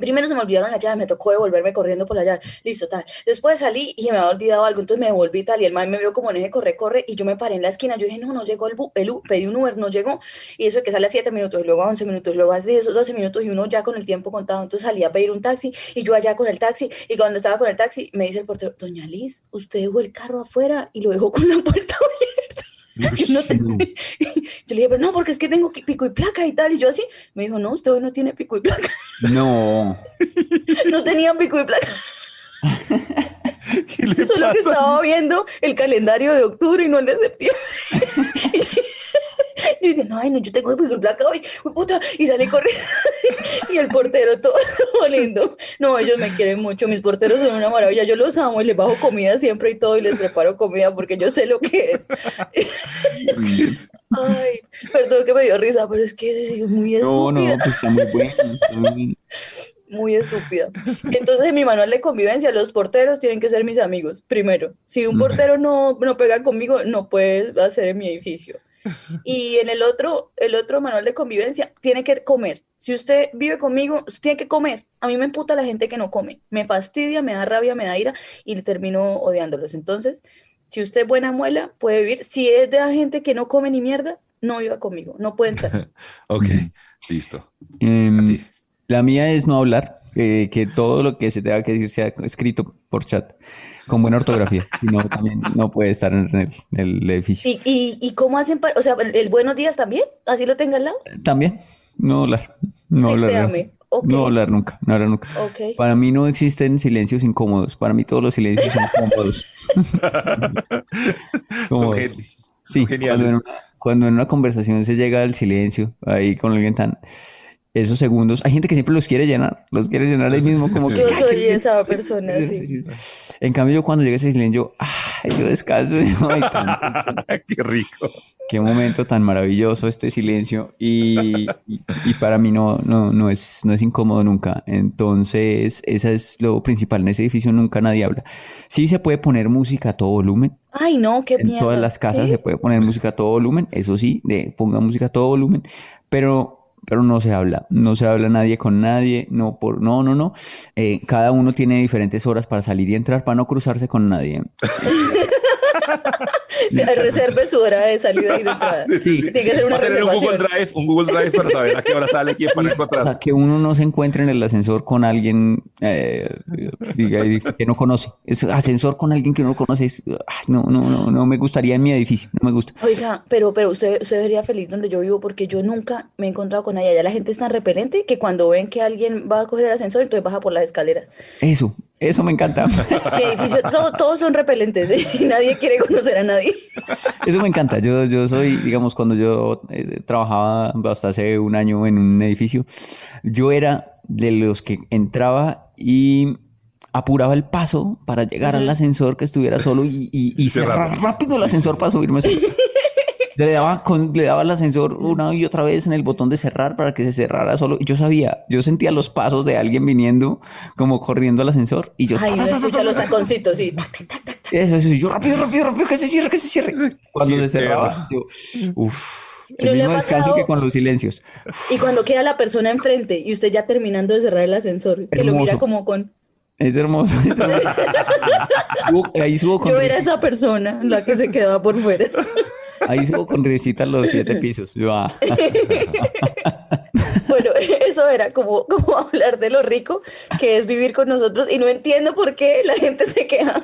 primero se me olvidaron las llaves, me tocó devolverme corriendo por la llave, listo, tal. Después salí y me había olvidado algo, entonces me devolví tal, y el man me vio como en ese corre, corre, y yo me paré en la esquina. Yo dije, no, no llegó el, bu- el U- pedí un Uber, no llegó, y eso que sale a 7 minutos, y luego a 11 minutos, luego a 10, 12 minutos, y uno ya con el tiempo contado. Entonces salí a pedir un taxi, y yo allá con el taxi, y cuando estaba con el taxi, me dice el portero, Doña Liz, usted dejó el carro afuera y lo dejó con la puerta abierta. Yo, no le dije, pero no, porque es que tengo pico y placa y tal. Y yo así, me dijo, no, usted hoy no tiene pico y placa. No. No tenía pico y placa. ¿Qué le Solo que estaba viendo el calendario de octubre y no el de septiembre. Y yo diciendo, ay, no, yo tengo pico y placa hoy, puta. Y salí corriendo. Y el portero todo lindo. No, ellos me quieren mucho. Mis porteros son una maravilla. Yo los amo y les bajo comida siempre y todo y les preparo comida porque yo sé lo que es. Que me dio risa, pero es que es muy No, no, estúpida. pues está muy bueno. está muy bien. Muy estúpida. Entonces, en mi manual de convivencia, los porteros tienen que ser mis amigos. Primero, si un portero no, no pega conmigo, no puede hacer en mi edificio. Y en el otro, el otro manual de convivencia, tiene que comer. Si usted vive conmigo, usted tiene que comer. A mí me emputa la gente que no come. Me fastidia, me da rabia, me da ira y termino odiándolos. Entonces, si usted es buena muela, puede vivir. Si es de la gente que no come ni mierda, no viva conmigo. No puede entrar. Ok, listo. Em, la mía es no hablar, que, que todo lo que se tenga que decir sea escrito por chat, con buena ortografía. Si no, también no puede estar en el, en el edificio. ¿Y, y, y cómo hacen para, o sea, el, el buenos días también? ¿Así lo tenga al lado? También, no hablar. No hablar. No hablar nunca, no hablar nunca. Para mí no existen silencios incómodos. Para mí todos los silencios son cómodos. Son Cómodos. gen- Sí, geniales. cuando en, una, cuando en una conversación se llega al silencio, ahí con alguien tan... Esos segundos, hay gente que siempre los quiere llenar, los quiere llenar ahí mismo como Sí. que... Yo "Ay, soy qué- esa persona, sí. En cambio, yo cuando llega ese silencio, ah, ay, yo descanso. Ay, tan- Qué rico. qué momento tan maravilloso este silencio y, y- y para mí no, no, no es, no es incómodo nunca. Entonces, esa es lo principal. En ese edificio nunca nadie habla. Sí se puede poner música a todo volumen. Ay, no, qué En mierda. todas las casas ¿Sí? se puede poner música a todo volumen, eso sí, de ponga música a todo volumen, pero, pero no se habla, no se habla nadie con nadie, no por, no, no, no. Eh, cada uno tiene diferentes horas para salir y entrar para no cruzarse con nadie. Reserve su hora de salida y de entrada. Sí, sí, sí. Tiene que ser una Va a tener un Google. Drive, un Google Drive para saber a qué hora sale quién para O encontrar. sea, que uno no se encuentre en el ascensor con alguien eh, que no conoce. Es ascensor con alguien que no conoce. es- no, no, no, no me gustaría en mi edificio, no me gusta. Oiga, pero, pero usted, usted vería feliz donde yo vivo porque yo nunca me he encontrado con ella. Ya la gente es tan repelente que cuando ven que alguien va a coger el ascensor, entonces baja por las escaleras. Eso, eso me encanta. Edificio, todo- todos son repelentes y nadie quiere conocer a nadie. Eso me encanta. Yo, yo soy, digamos, cuando yo eh, trabajaba hasta hace un año en un edificio, yo era de los que entraba y apuraba el paso para llegar al ascensor que estuviera solo y, y, y cerrar rápido el ascensor para subirme solo. Le daba, con, le daba al ascensor una y otra vez en el botón de cerrar para que se cerrara solo. Y yo sabía, yo sentía los pasos de alguien viniendo, como corriendo al ascensor. Y yo, Ay, los taconcitos, sí. Eso, eso, y yo rápido, rápido, rápido, que se cierre, que se cierre. Cuando se cerraba, yo, uff, ¿Y no el ha mismo descanso que con los silencios. Y cuando queda la persona enfrente y usted ya terminando de cerrar el ascensor, que lo mira Hermoso. como con... Es hermoso. es hermoso. Ahí subo con Yo era esa persona, la que se quedaba por fuera. ahí subo con risita los siete pisos. Ah. Bueno, eso era como, como hablar de lo rico que es vivir con nosotros y no entiendo por qué la gente se queja.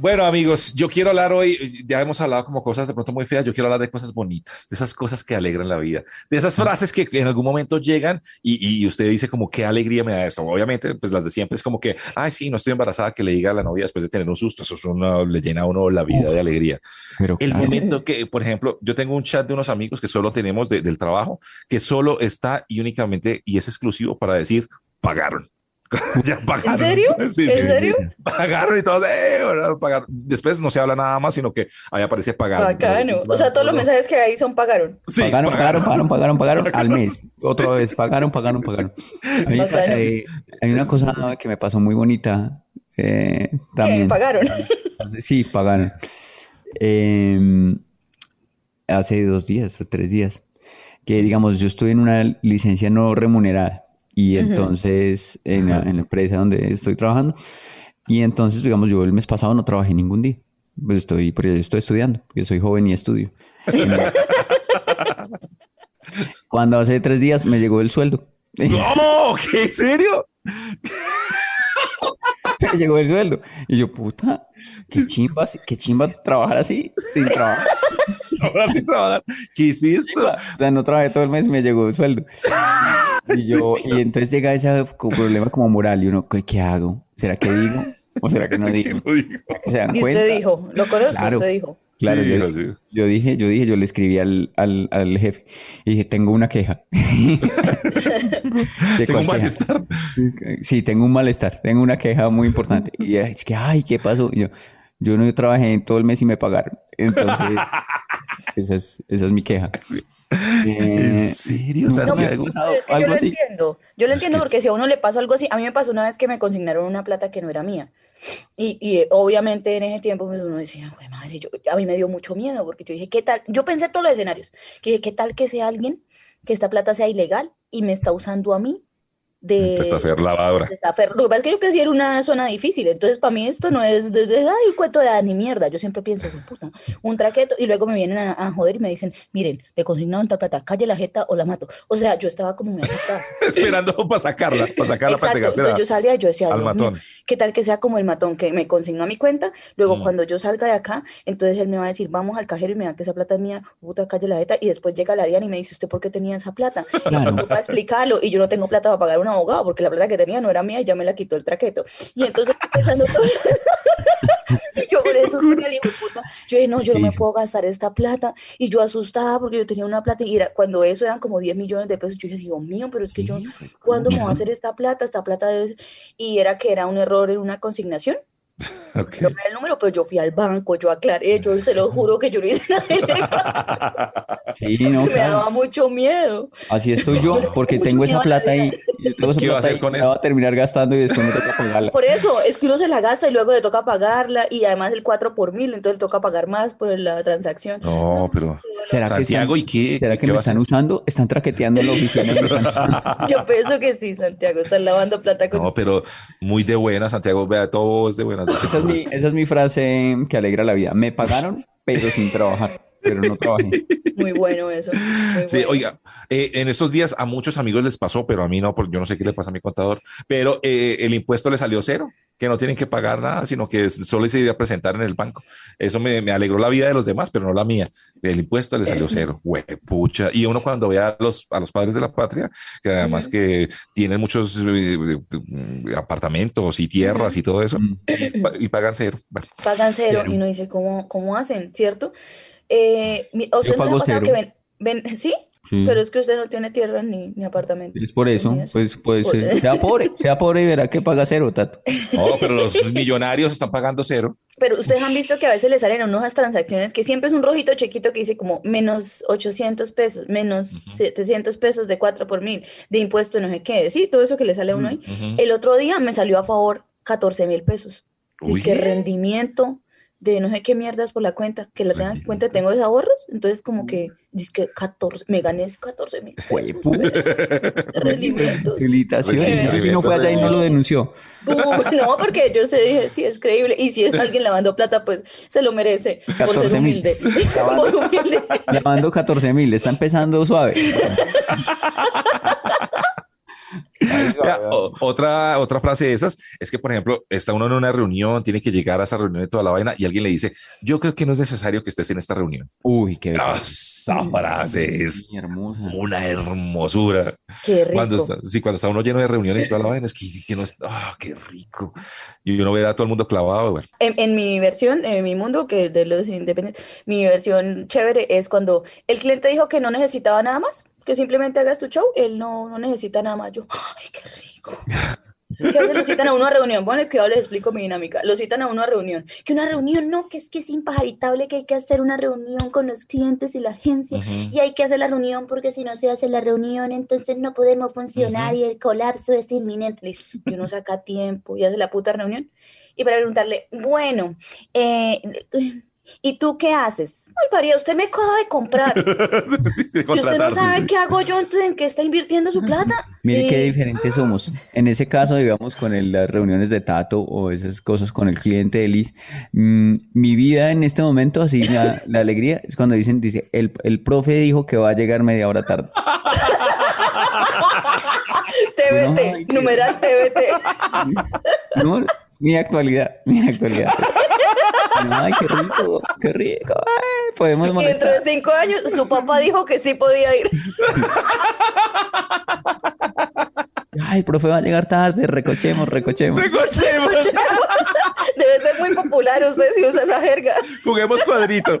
Bueno, amigos, yo quiero hablar hoy, ya hemos hablado como cosas de pronto muy feas, yo quiero hablar de cosas bonitas, de esas cosas que alegran la vida, de esas frases que en algún momento llegan y, y usted dice como qué alegría me da esto. Obviamente, pues las de siempre es como que, ay, sí, no estoy embarazada, que le diga a la novia después de tener un susto, eso es una, le llena a uno la vida de alegría. Pero El claro, momento que, por ejemplo, yo tengo un chat de unos amigos que solo tenemos de- del trabajo, que solo está y únicamente y es exclusivo para decir pagaron. ya pagaron. ¿En serio? Sí, ¿En sí, serio? Pagaron y todos, eh. Después no se habla nada más, sino que ahí aparece pagaron. Bacano. O sea, todos los mensajes que hay son pagaron. Sí, pagaron, pagaron, pagaron, pagaron, pagaron al mes. Otra vez, pagaron, pagaron, pagaron. Hay, Bacano. hay- hay una cosa que me pasó muy bonita eh, ¿Qué? también. Pagaron. Sí, pagaron. Eh, hace dos días o tres días, que digamos, yo estoy en una licencia no remunerada y entonces en la, en la empresa donde estoy trabajando y entonces, digamos, yo el mes pasado no trabajé ningún día. Pues estoy, porque yo estoy estudiando, porque soy joven y estudio. Cuando hace tres días me llegó el sueldo. ¿Cómo? ¿Qué? ¿En serio? me llegó el sueldo. Y yo, puta, qué chimba, qué chimba trabajar así, sin trabajar. Ahora sí trabajar. ¿Qué hiciste? O sea, no trabajé todo el mes y me llegó el sueldo. Y yo, y entonces llega ese problema como moral y uno, ¿qué, qué hago? ¿Será que digo? ¿O será que no digo? ¿Será que se dan Y cuenta? usted dijo, lo conozco, Claro. usted dijo. Claro, Sí, yo, sí. yo dije, yo dije, yo le escribí al, al, al jefe y dije, tengo una queja. ¿De Tengo un queja? malestar. Sí, tengo un malestar, tengo una queja muy importante. Y es que, ay, ¿qué pasó? Y yo, yo no trabajé en todo el mes y me pagaron. Entonces, esa es, esa es mi queja. ¿En Eh, serio? O sea, no, es que yo algo lo así. entiendo. Yo lo Es entiendo que- porque si a uno le pasa algo así, a mí me pasó una vez que me consignaron una plata que no era mía. Y, y, eh, obviamente en ese tiempo pues, uno decía, "Jue madre, yo, a mí me dio mucho miedo porque yo dije, ¿qué tal? Yo pensé todos los escenarios. Que dije, ¿qué tal que sea alguien que esta plata sea ilegal y me está usando a mí de... Lavadora. de? Lo que pasa es que yo crecí en una zona difícil, entonces para mí esto no es desde, ay, un cuento de edad ni mierda. Yo siempre pienso, "Jue puta, un traqueto, y luego me vienen a, a joder y me dicen, miren, le consignaron tal plata, calle la jeta o la mato. O sea, yo estaba como muy asustada. Esperando para sacarla, para sacarla para Exacto, pegarse entonces yo salía y yo decía, al "Dios mío, matón. ¿qué tal que sea como el matón que me consignó a mi cuenta? Luego Mm. cuando yo salga de acá, entonces él me va a decir, vamos al cajero y me dan que esa plata es mía, puta, calle la jeta, y después llega la Diana y me dice, ¿usted por qué tenía esa plata? Claro. Y yo para explicarlo, y yo no tengo plata para pagar un abogado, porque la plata que tenía no era mía y ya me la quitó el traqueto. Y entonces pensando todo. yo por eso puta. Yo dije, no, yo no me puedo gastar esta plata. Y yo asustada porque yo tenía una plata y era, cuando eso eran como 10 millones de pesos, yo dije, Dios mío, pero es que yo, ¿cuándo me voy a hacer esta plata? Esta plata debe ser-". Y era que era un error en una consignación. Ok. Yo el número, pero yo fui al banco, yo aclaré, yo se lo juro que yo no hice nada. Sí, no, Me claro. daba mucho miedo. Así estoy yo, porque tengo esa plata ahí. Yo ¿Qué va a hacer con eso? voy a terminar gastando y después me toca pagarla. Por eso, es que uno se la gasta y luego le toca pagarla y además el 4 por mil, entonces le toca pagar más por la transacción. No, pero ¿Será que Santiago, están, ¿y qué? ¿será ¿Y que qué me va están usando? ¿Están traqueteando en la oficina? Yo pienso que sí, Santiago, están lavando plata con No, pero muy de buena, Santiago, vea, todo es de buena. Esa es mi, esa es mi frase que alegra la vida. Me pagaron, pero sin trabajar. Pero no trabajé. Muy bueno eso. muy Sí, bueno. oiga, eh, en estos días a muchos amigos les pasó, pero a mí no, porque yo no sé qué le pasa a mi contador, pero eh, el impuesto le salió cero, que no tienen que pagar nada, sino que solo se iba a presentar en el banco. Eso me, me alegró la vida de los demás, pero no la mía. El impuesto le salió cero, pucha. Y uno cuando ve a los, a los padres de la patria, que además que tienen muchos eh, apartamentos y tierras y todo eso, y, y pagan cero. Pagan Cero. y uno dice, ¿cómo, cómo hacen? ¿Cierto? Eh, mi- ¿a usted no pasado cero. que ven, ven, sí? Sí. Pero es que usted no tiene tierra ni, ni apartamento. Es por eso, eso. pues, pues Por- eh, sea pobre, sea pobre y verá que paga cero, Tato. no, pero los millonarios están pagando cero. Pero ustedes han visto que a veces le salen unas transacciones que siempre es un rojito chiquito que dice como menos 800 pesos, menos 700 pesos de 4 por mil de impuesto, no sé qué. Sí, todo eso que le sale a uno ahí. Ujú. El otro día me salió a favor 14 mil pesos. Uy. Es que rendimiento de no sé qué mierdas por la cuenta, que la tengan en cuenta, tengo esos ahorros. Entonces, como que, dice que 14, me gané 14 mil rendimientos. Felicitaciones. Eso sí no fue allá y no lo denunció. Uh, no, porque yo se dije, sí, es creíble. Y si es alguien lavando plata, pues se lo merece por ser 14 mil. humilde. por humilde. Llamando 14 mil, está empezando suave. O- otra, otra frase de esas es que, por ejemplo, está uno en una reunión, tiene que llegar a esa reunión y toda la vaina, y alguien le dice, yo creo que no es necesario que estés en esta reunión. Uy, qué. Esa frase es hermosa. una hermosura. Qué rico. Cuando está, sí, cuando está uno lleno de reuniones y toda la vaina, es que, que no es, ah, qué rico. Y uno ve a todo el mundo clavado, bueno. En, en mi versión, en mi mundo, que de los independientes, mi versión chévere es cuando el cliente dijo que no necesitaba nada más, que simplemente hagas tu show, él no, no necesita nada más. Yo, ¡ay, qué rico! Que a veces lo citan a uno a reunión, bueno, cuidado, les explico mi dinámica. Lo citan a uno a reunión. Que una reunión no, que es que es impajaritable, que hay que hacer una reunión con los clientes y la agencia. Y hay que hacer la reunión porque si no se hace la reunión, entonces no podemos funcionar y el colapso es inminente. Y uno saca tiempo y hace la puta reunión. Y para preguntarle, bueno, eh, ¿y tú qué haces? María, usted me acaba de comprar. Sí, sí, ¿Y usted no sabe qué hago yo entonces en qué está invirtiendo su plata? Mire Sí. qué diferentes somos. En ese caso, digamos, con el- las reuniones de Tato o esas cosas con el cliente de Liz, mm, mi vida en este momento, así la, la alegría, es cuando dicen, dice, el, el profe dijo que va a llegar media hora tarde. TBT, qué- numeral TBT. No, mi actualidad, mi actualidad. Ay, qué rico, qué rico. Ay, podemos Y dentro de molestar. cinco años, su papá dijo que sí podía ir. Ay, profe va a llegar tarde, recochemos, recochemos. Recochemos, Debe ser muy popular usted si usa esa jerga. juguemos cuadrito.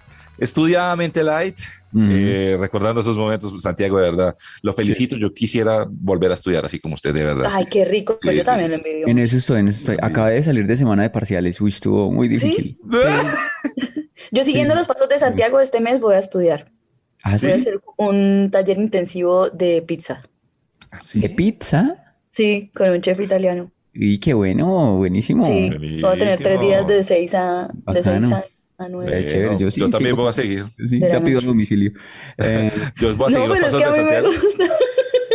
Estudiadamente Light. Eh, recordando esos momentos, Santiago, de verdad, lo felicito. Yo quisiera volver a estudiar así como usted, de verdad. Ay, qué rico. Sí, Yo sí, también sí. lo envidio. En eso estoy, en eso estoy. Acabé de salir de semana de parciales. Uy, estuvo muy difícil. Yo siguiendo los pasos de Santiago este mes voy a estudiar. ¿Ah, Voy a hacer un taller intensivo de pizza. Así. ¿De pizza? Sí, con un chef italiano. Y qué bueno, buenísimo. Sí, voy a tener tres días de seis a, de seis a, a. Ve, chévere, yo sí, también sí. voy a seguir. Sí, ya pido noche. domicilio. Eh, Yo voy a seguir No, los pasos de Santiago.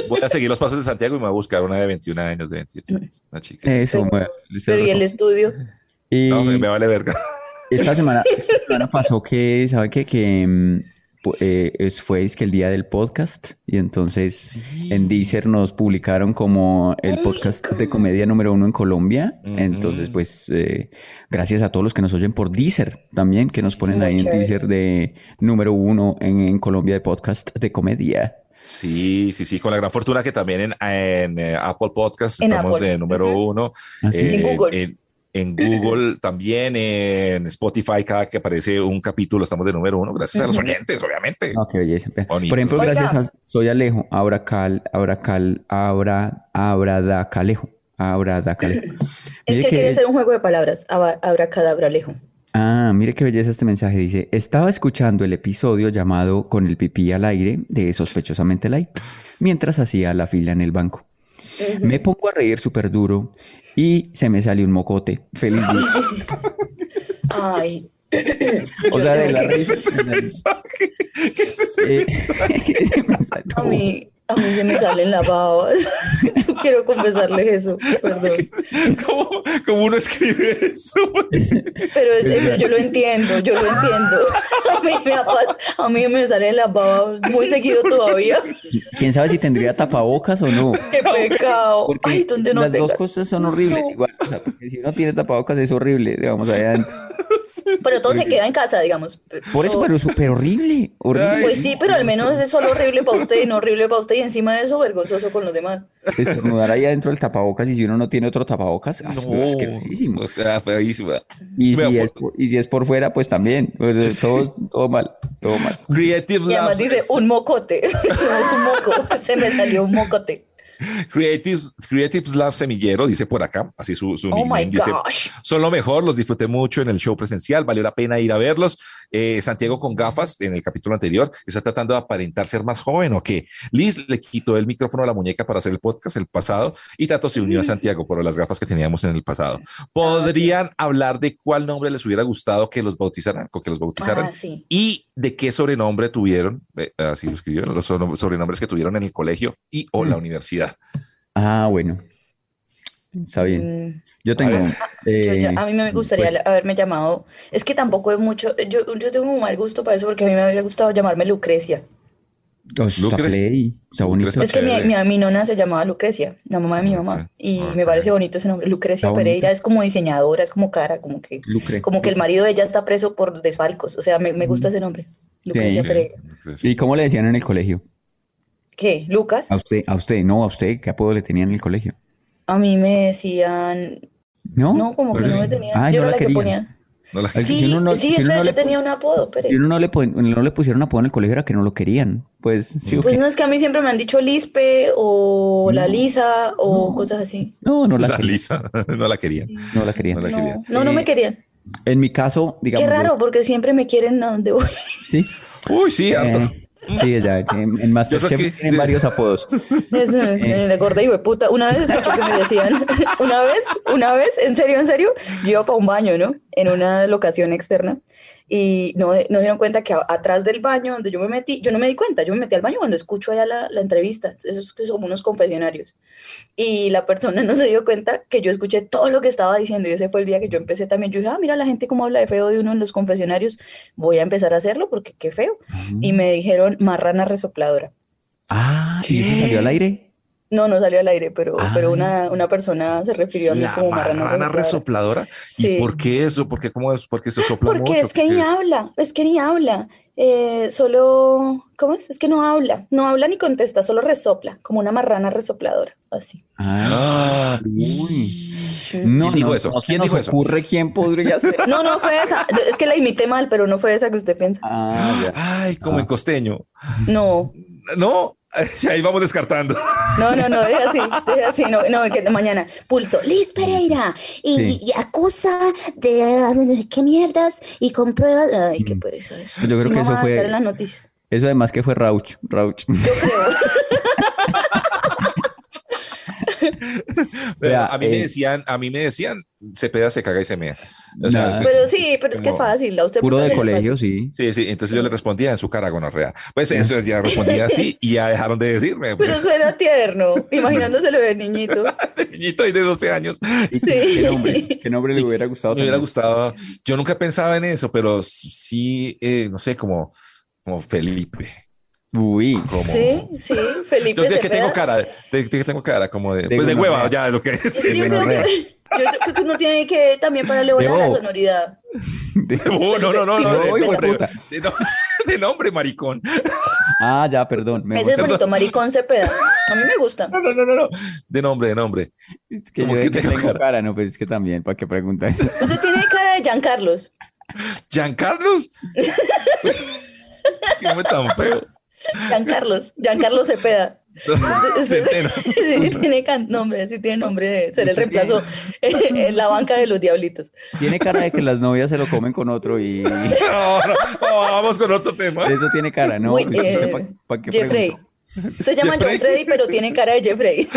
Voy a seguir los pasos de Santiago y me voy a buscar una de 21 años, de 28 años, una chica. Eso, Pero- bueno, Pero ¿y el estudio? y No, me, me vale verga. esta semana, esta semana pasó que, ¿sabe qué? Que mm, eh, es- fue es que el día del podcast y entonces en Deezer nos publicaron como el podcast de comedia número uno en Colombia. Entonces, pues, eh, gracias a todos los que nos oyen por Deezer también, que nos ponen Muy ahí en. Deezer de número uno en, en Colombia de podcast de comedia. Sí, sí, sí, con la gran fortuna que también en, en, eh, Apple Podcast En estamos Apple, de número uno. Ah, sí. eh, En Google. En, Google también, en Spotify, cada que aparece un capítulo estamos de número uno, gracias a los oyentes, obviamente. Bonito. Por ejemplo, gracias a Soy Alejo, Abracal, Abracal, Abra, Abradacalejo, Abradacalejo. Es Mire que que- quiere hacer un juego de palabras. Abra- Abracadabra lejo. Ah, mire qué belleza este mensaje. Dice, estaba escuchando el episodio llamado Con el pipí al aire de Sospechosamente Light, mientras hacía la fila en el banco. Me pongo a reír súper duro y se me salió un mocote. Feliz día. Ay. O sea, de la que- risa. mensaje? ¿Qué es ese Eh, mensaje A mí, a mí se me salen las babas. Yo quiero confesarles eso, perdón. ¿Cómo, cómo uno escribe eso? Pero es- yo lo entiendo, yo lo entiendo. A mí me, a mí me salen las babas muy seguido todavía. ¿Quién sabe si tendría tapabocas o no? Qué pecado. Porque Ay, ¿dónde no las dos cosas son horribles No. igual. Porque si uno tiene tapabocas es horrible, digamos, allá adentro. Pero todo se queda en casa, digamos. Por eso, pero es súper horrible. horrible. Pues sí, pero al menos es solo horrible para usted y no horrible para usted y encima de eso vergonzoso con los demás. Estornudar ahí adentro del tapabocas y si uno no tiene otro tapabocas, ah, es asquerosísimo. o sea, feísimo. Y si, es por, y si es por fuera, pues también. Pues, todo, todo mal, todo mal. Creative Y además dice un mocote. No es un moco, se me salió un mocote. Creative, Creative Lab Semillero dice por acá, así su, su Oh nickname dice, son lo mejor, los disfruté mucho en el show presencial, valió la pena ir a verlos. Eh, Santiago con gafas en el capítulo anterior está tratando de aparentar ser más joven o qué. Liz le quitó el micrófono a la muñeca para hacer el podcast el pasado y Tato se unió a Santiago por las gafas que teníamos en el pasado. ¿Podrían hablar de cuál nombre les hubiera gustado que los bautizaran, o que los bautizaran? Ah, sí. y de qué sobrenombre tuvieron, eh, así lo escribieron, los sobre- sobrenombres que tuvieron en el colegio y o la Mm. Ah, bueno. Está bien. Mm, Yo tengo. Yo eh, a mí me gustaría pues, haberme llamado. Es que tampoco es mucho. Yo, yo tengo un mal gusto para eso porque a mí me habría gustado llamarme Lucrecia. oh, está Lucre- play, está bonito. Es que mi, mi, mi nona se llamaba Lucrecia, la mamá de mi mamá. Ok, Y ok. me parece bonito ese nombre. Lucrecia Está bonito. Pereira es como diseñadora, es como cara, como que, Lucre. como que el marido de ella está preso por desfalcos. O sea, me, me gusta ese nombre. Lucrecia Sí. Pereira. ¿Y cómo le decían en el colegio? ¿Qué? ¿Lucas? A usted, a usted, no, a usted, ¿qué apodo le tenían en el colegio? A mí me decían. ¿No? No, como que no me tenían. Ah, Yo no era la la que ponía. No la- Sí, si uno no- sí, si uno espera, no le yo tenía un apodo, pero. Si uno no le, pon- no le pusieron apodo en el colegio era que no lo querían. Pues sí, Pues no es que a mí siempre me han dicho Lispe o la Lisa o cosas así. No, no la La querían. Lisa, no la querían. No la querían. No querían. no, no me Eh, querían. En mi caso, digamos. Qué yo- raro, porque siempre me quieren a donde voy. Sí. Uy, sí, harto. Eh, sí, ya, en, en Masterchef tienen varios apodos. Eso es, Eh. la gorda y puta. Una vez escuché que me decían, una vez, una vez, en serio, en serio, yo iba para un baño, ¿no? En una locación externa. Y no, no dieron cuenta que a- atrás del baño donde yo me metí, yo no me di cuenta, yo me metí al baño cuando escucho allá la, la entrevista. Eso es, como unos confesionarios. Y la persona no se dio cuenta que yo escuché todo lo que estaba diciendo. Y ese fue el día que yo empecé también. Yo dije, ah, mira la gente cómo habla de feo de uno en los confesionarios. Voy a empezar a hacerlo porque qué feo. Y me dijeron marrana resopladora. Ah, ¿y eso salió al aire? No, no salió al aire, pero, Ah. pero una, una persona se refirió a mí La como marrana marrana resopladora. resopladora. Sí. ¿Y por qué eso? ¿Por qué cómo es? Porque se sopla Porque mucho. es que ni habla, es que ni habla. Eh, solo, ¿cómo es? Es que no habla, no habla ni contesta, solo resopla, como una marrana resopladora, así. Ah, Ah. uy. ¿Quién No, dijo no, eso? no se ¿Quién dijo eso? ocurre quién podría ser. No, no fue esa, es que la imité mal, pero no fue esa que usted piensa. Ah, ya. Ay, como Ah. en costeño. No, No, ahí vamos descartando. no, no, no, deja así, deja así, no, no, que mañana, pulso, Liz Pereira, y, Sí. y acusa de, qué mierdas, y comprueba, ay, qué Mm. pereza eso. Yo creo que eso fue- estar en las noticias. Eso además que fue Rauch. Rauch. Yo creo. Pero a mí me eh, decían, a mí me decían, se peda, se caga y se mea. O Nada. Pero sí, pero es que fácil. A usted Puro de colegio, sí. Sí, sí, entonces yo le respondía en su cara gonorrea. Pues eso ya respondía así y ya dejaron de decirme. Pero Pues, suena tierno, imaginándoselo de niñito. niñito ahí de 12 años. ¿Y Sí. ¿Qué nombre? ¿Qué nombre le hubiera gustado? Me hubiera gustado. Yo nunca pensaba en eso, pero sí, eh, no sé, como, como Felipe. Uy, Como... Sí, sí, Felipe Yo de que tengo cara, de, de que tengo cara como de, De pues de hueva, ya lo que es. Sí, yo, de creo que, yo creo que uno tiene que también para lograr la sonoridad. No, no, no, no, no, No, de, hijo de puta. de no- de nombre, maricón. Ah, ya, perdón. me Ese es bonito, Maricón Cepeda. A mí me gusta. No, no, no, no, no. De nombre, de nombre. Es que ¿Cómo yo que de tengo tengo cara? cara, no, pero es que también, ¿para qué preguntas? Usted tiene cara de Giancarlos. ¿Giancarlos? Qué hombre tan feo. Giancarlos, Giancarlo Cepeda. Sí, tiene can- nombre, sí tiene nombre de ser el reemplazo en la banca de los diablitos. Tiene cara de que las novias se lo comen con otro y No, no, no, vamos con otro tema. eso tiene cara, ¿no? Muy, Pues, eh, ¿pa- pa' qué Jeffrey. pregunto? Se llama John Jeffrey. Freddy, pero tiene cara de Jeffrey.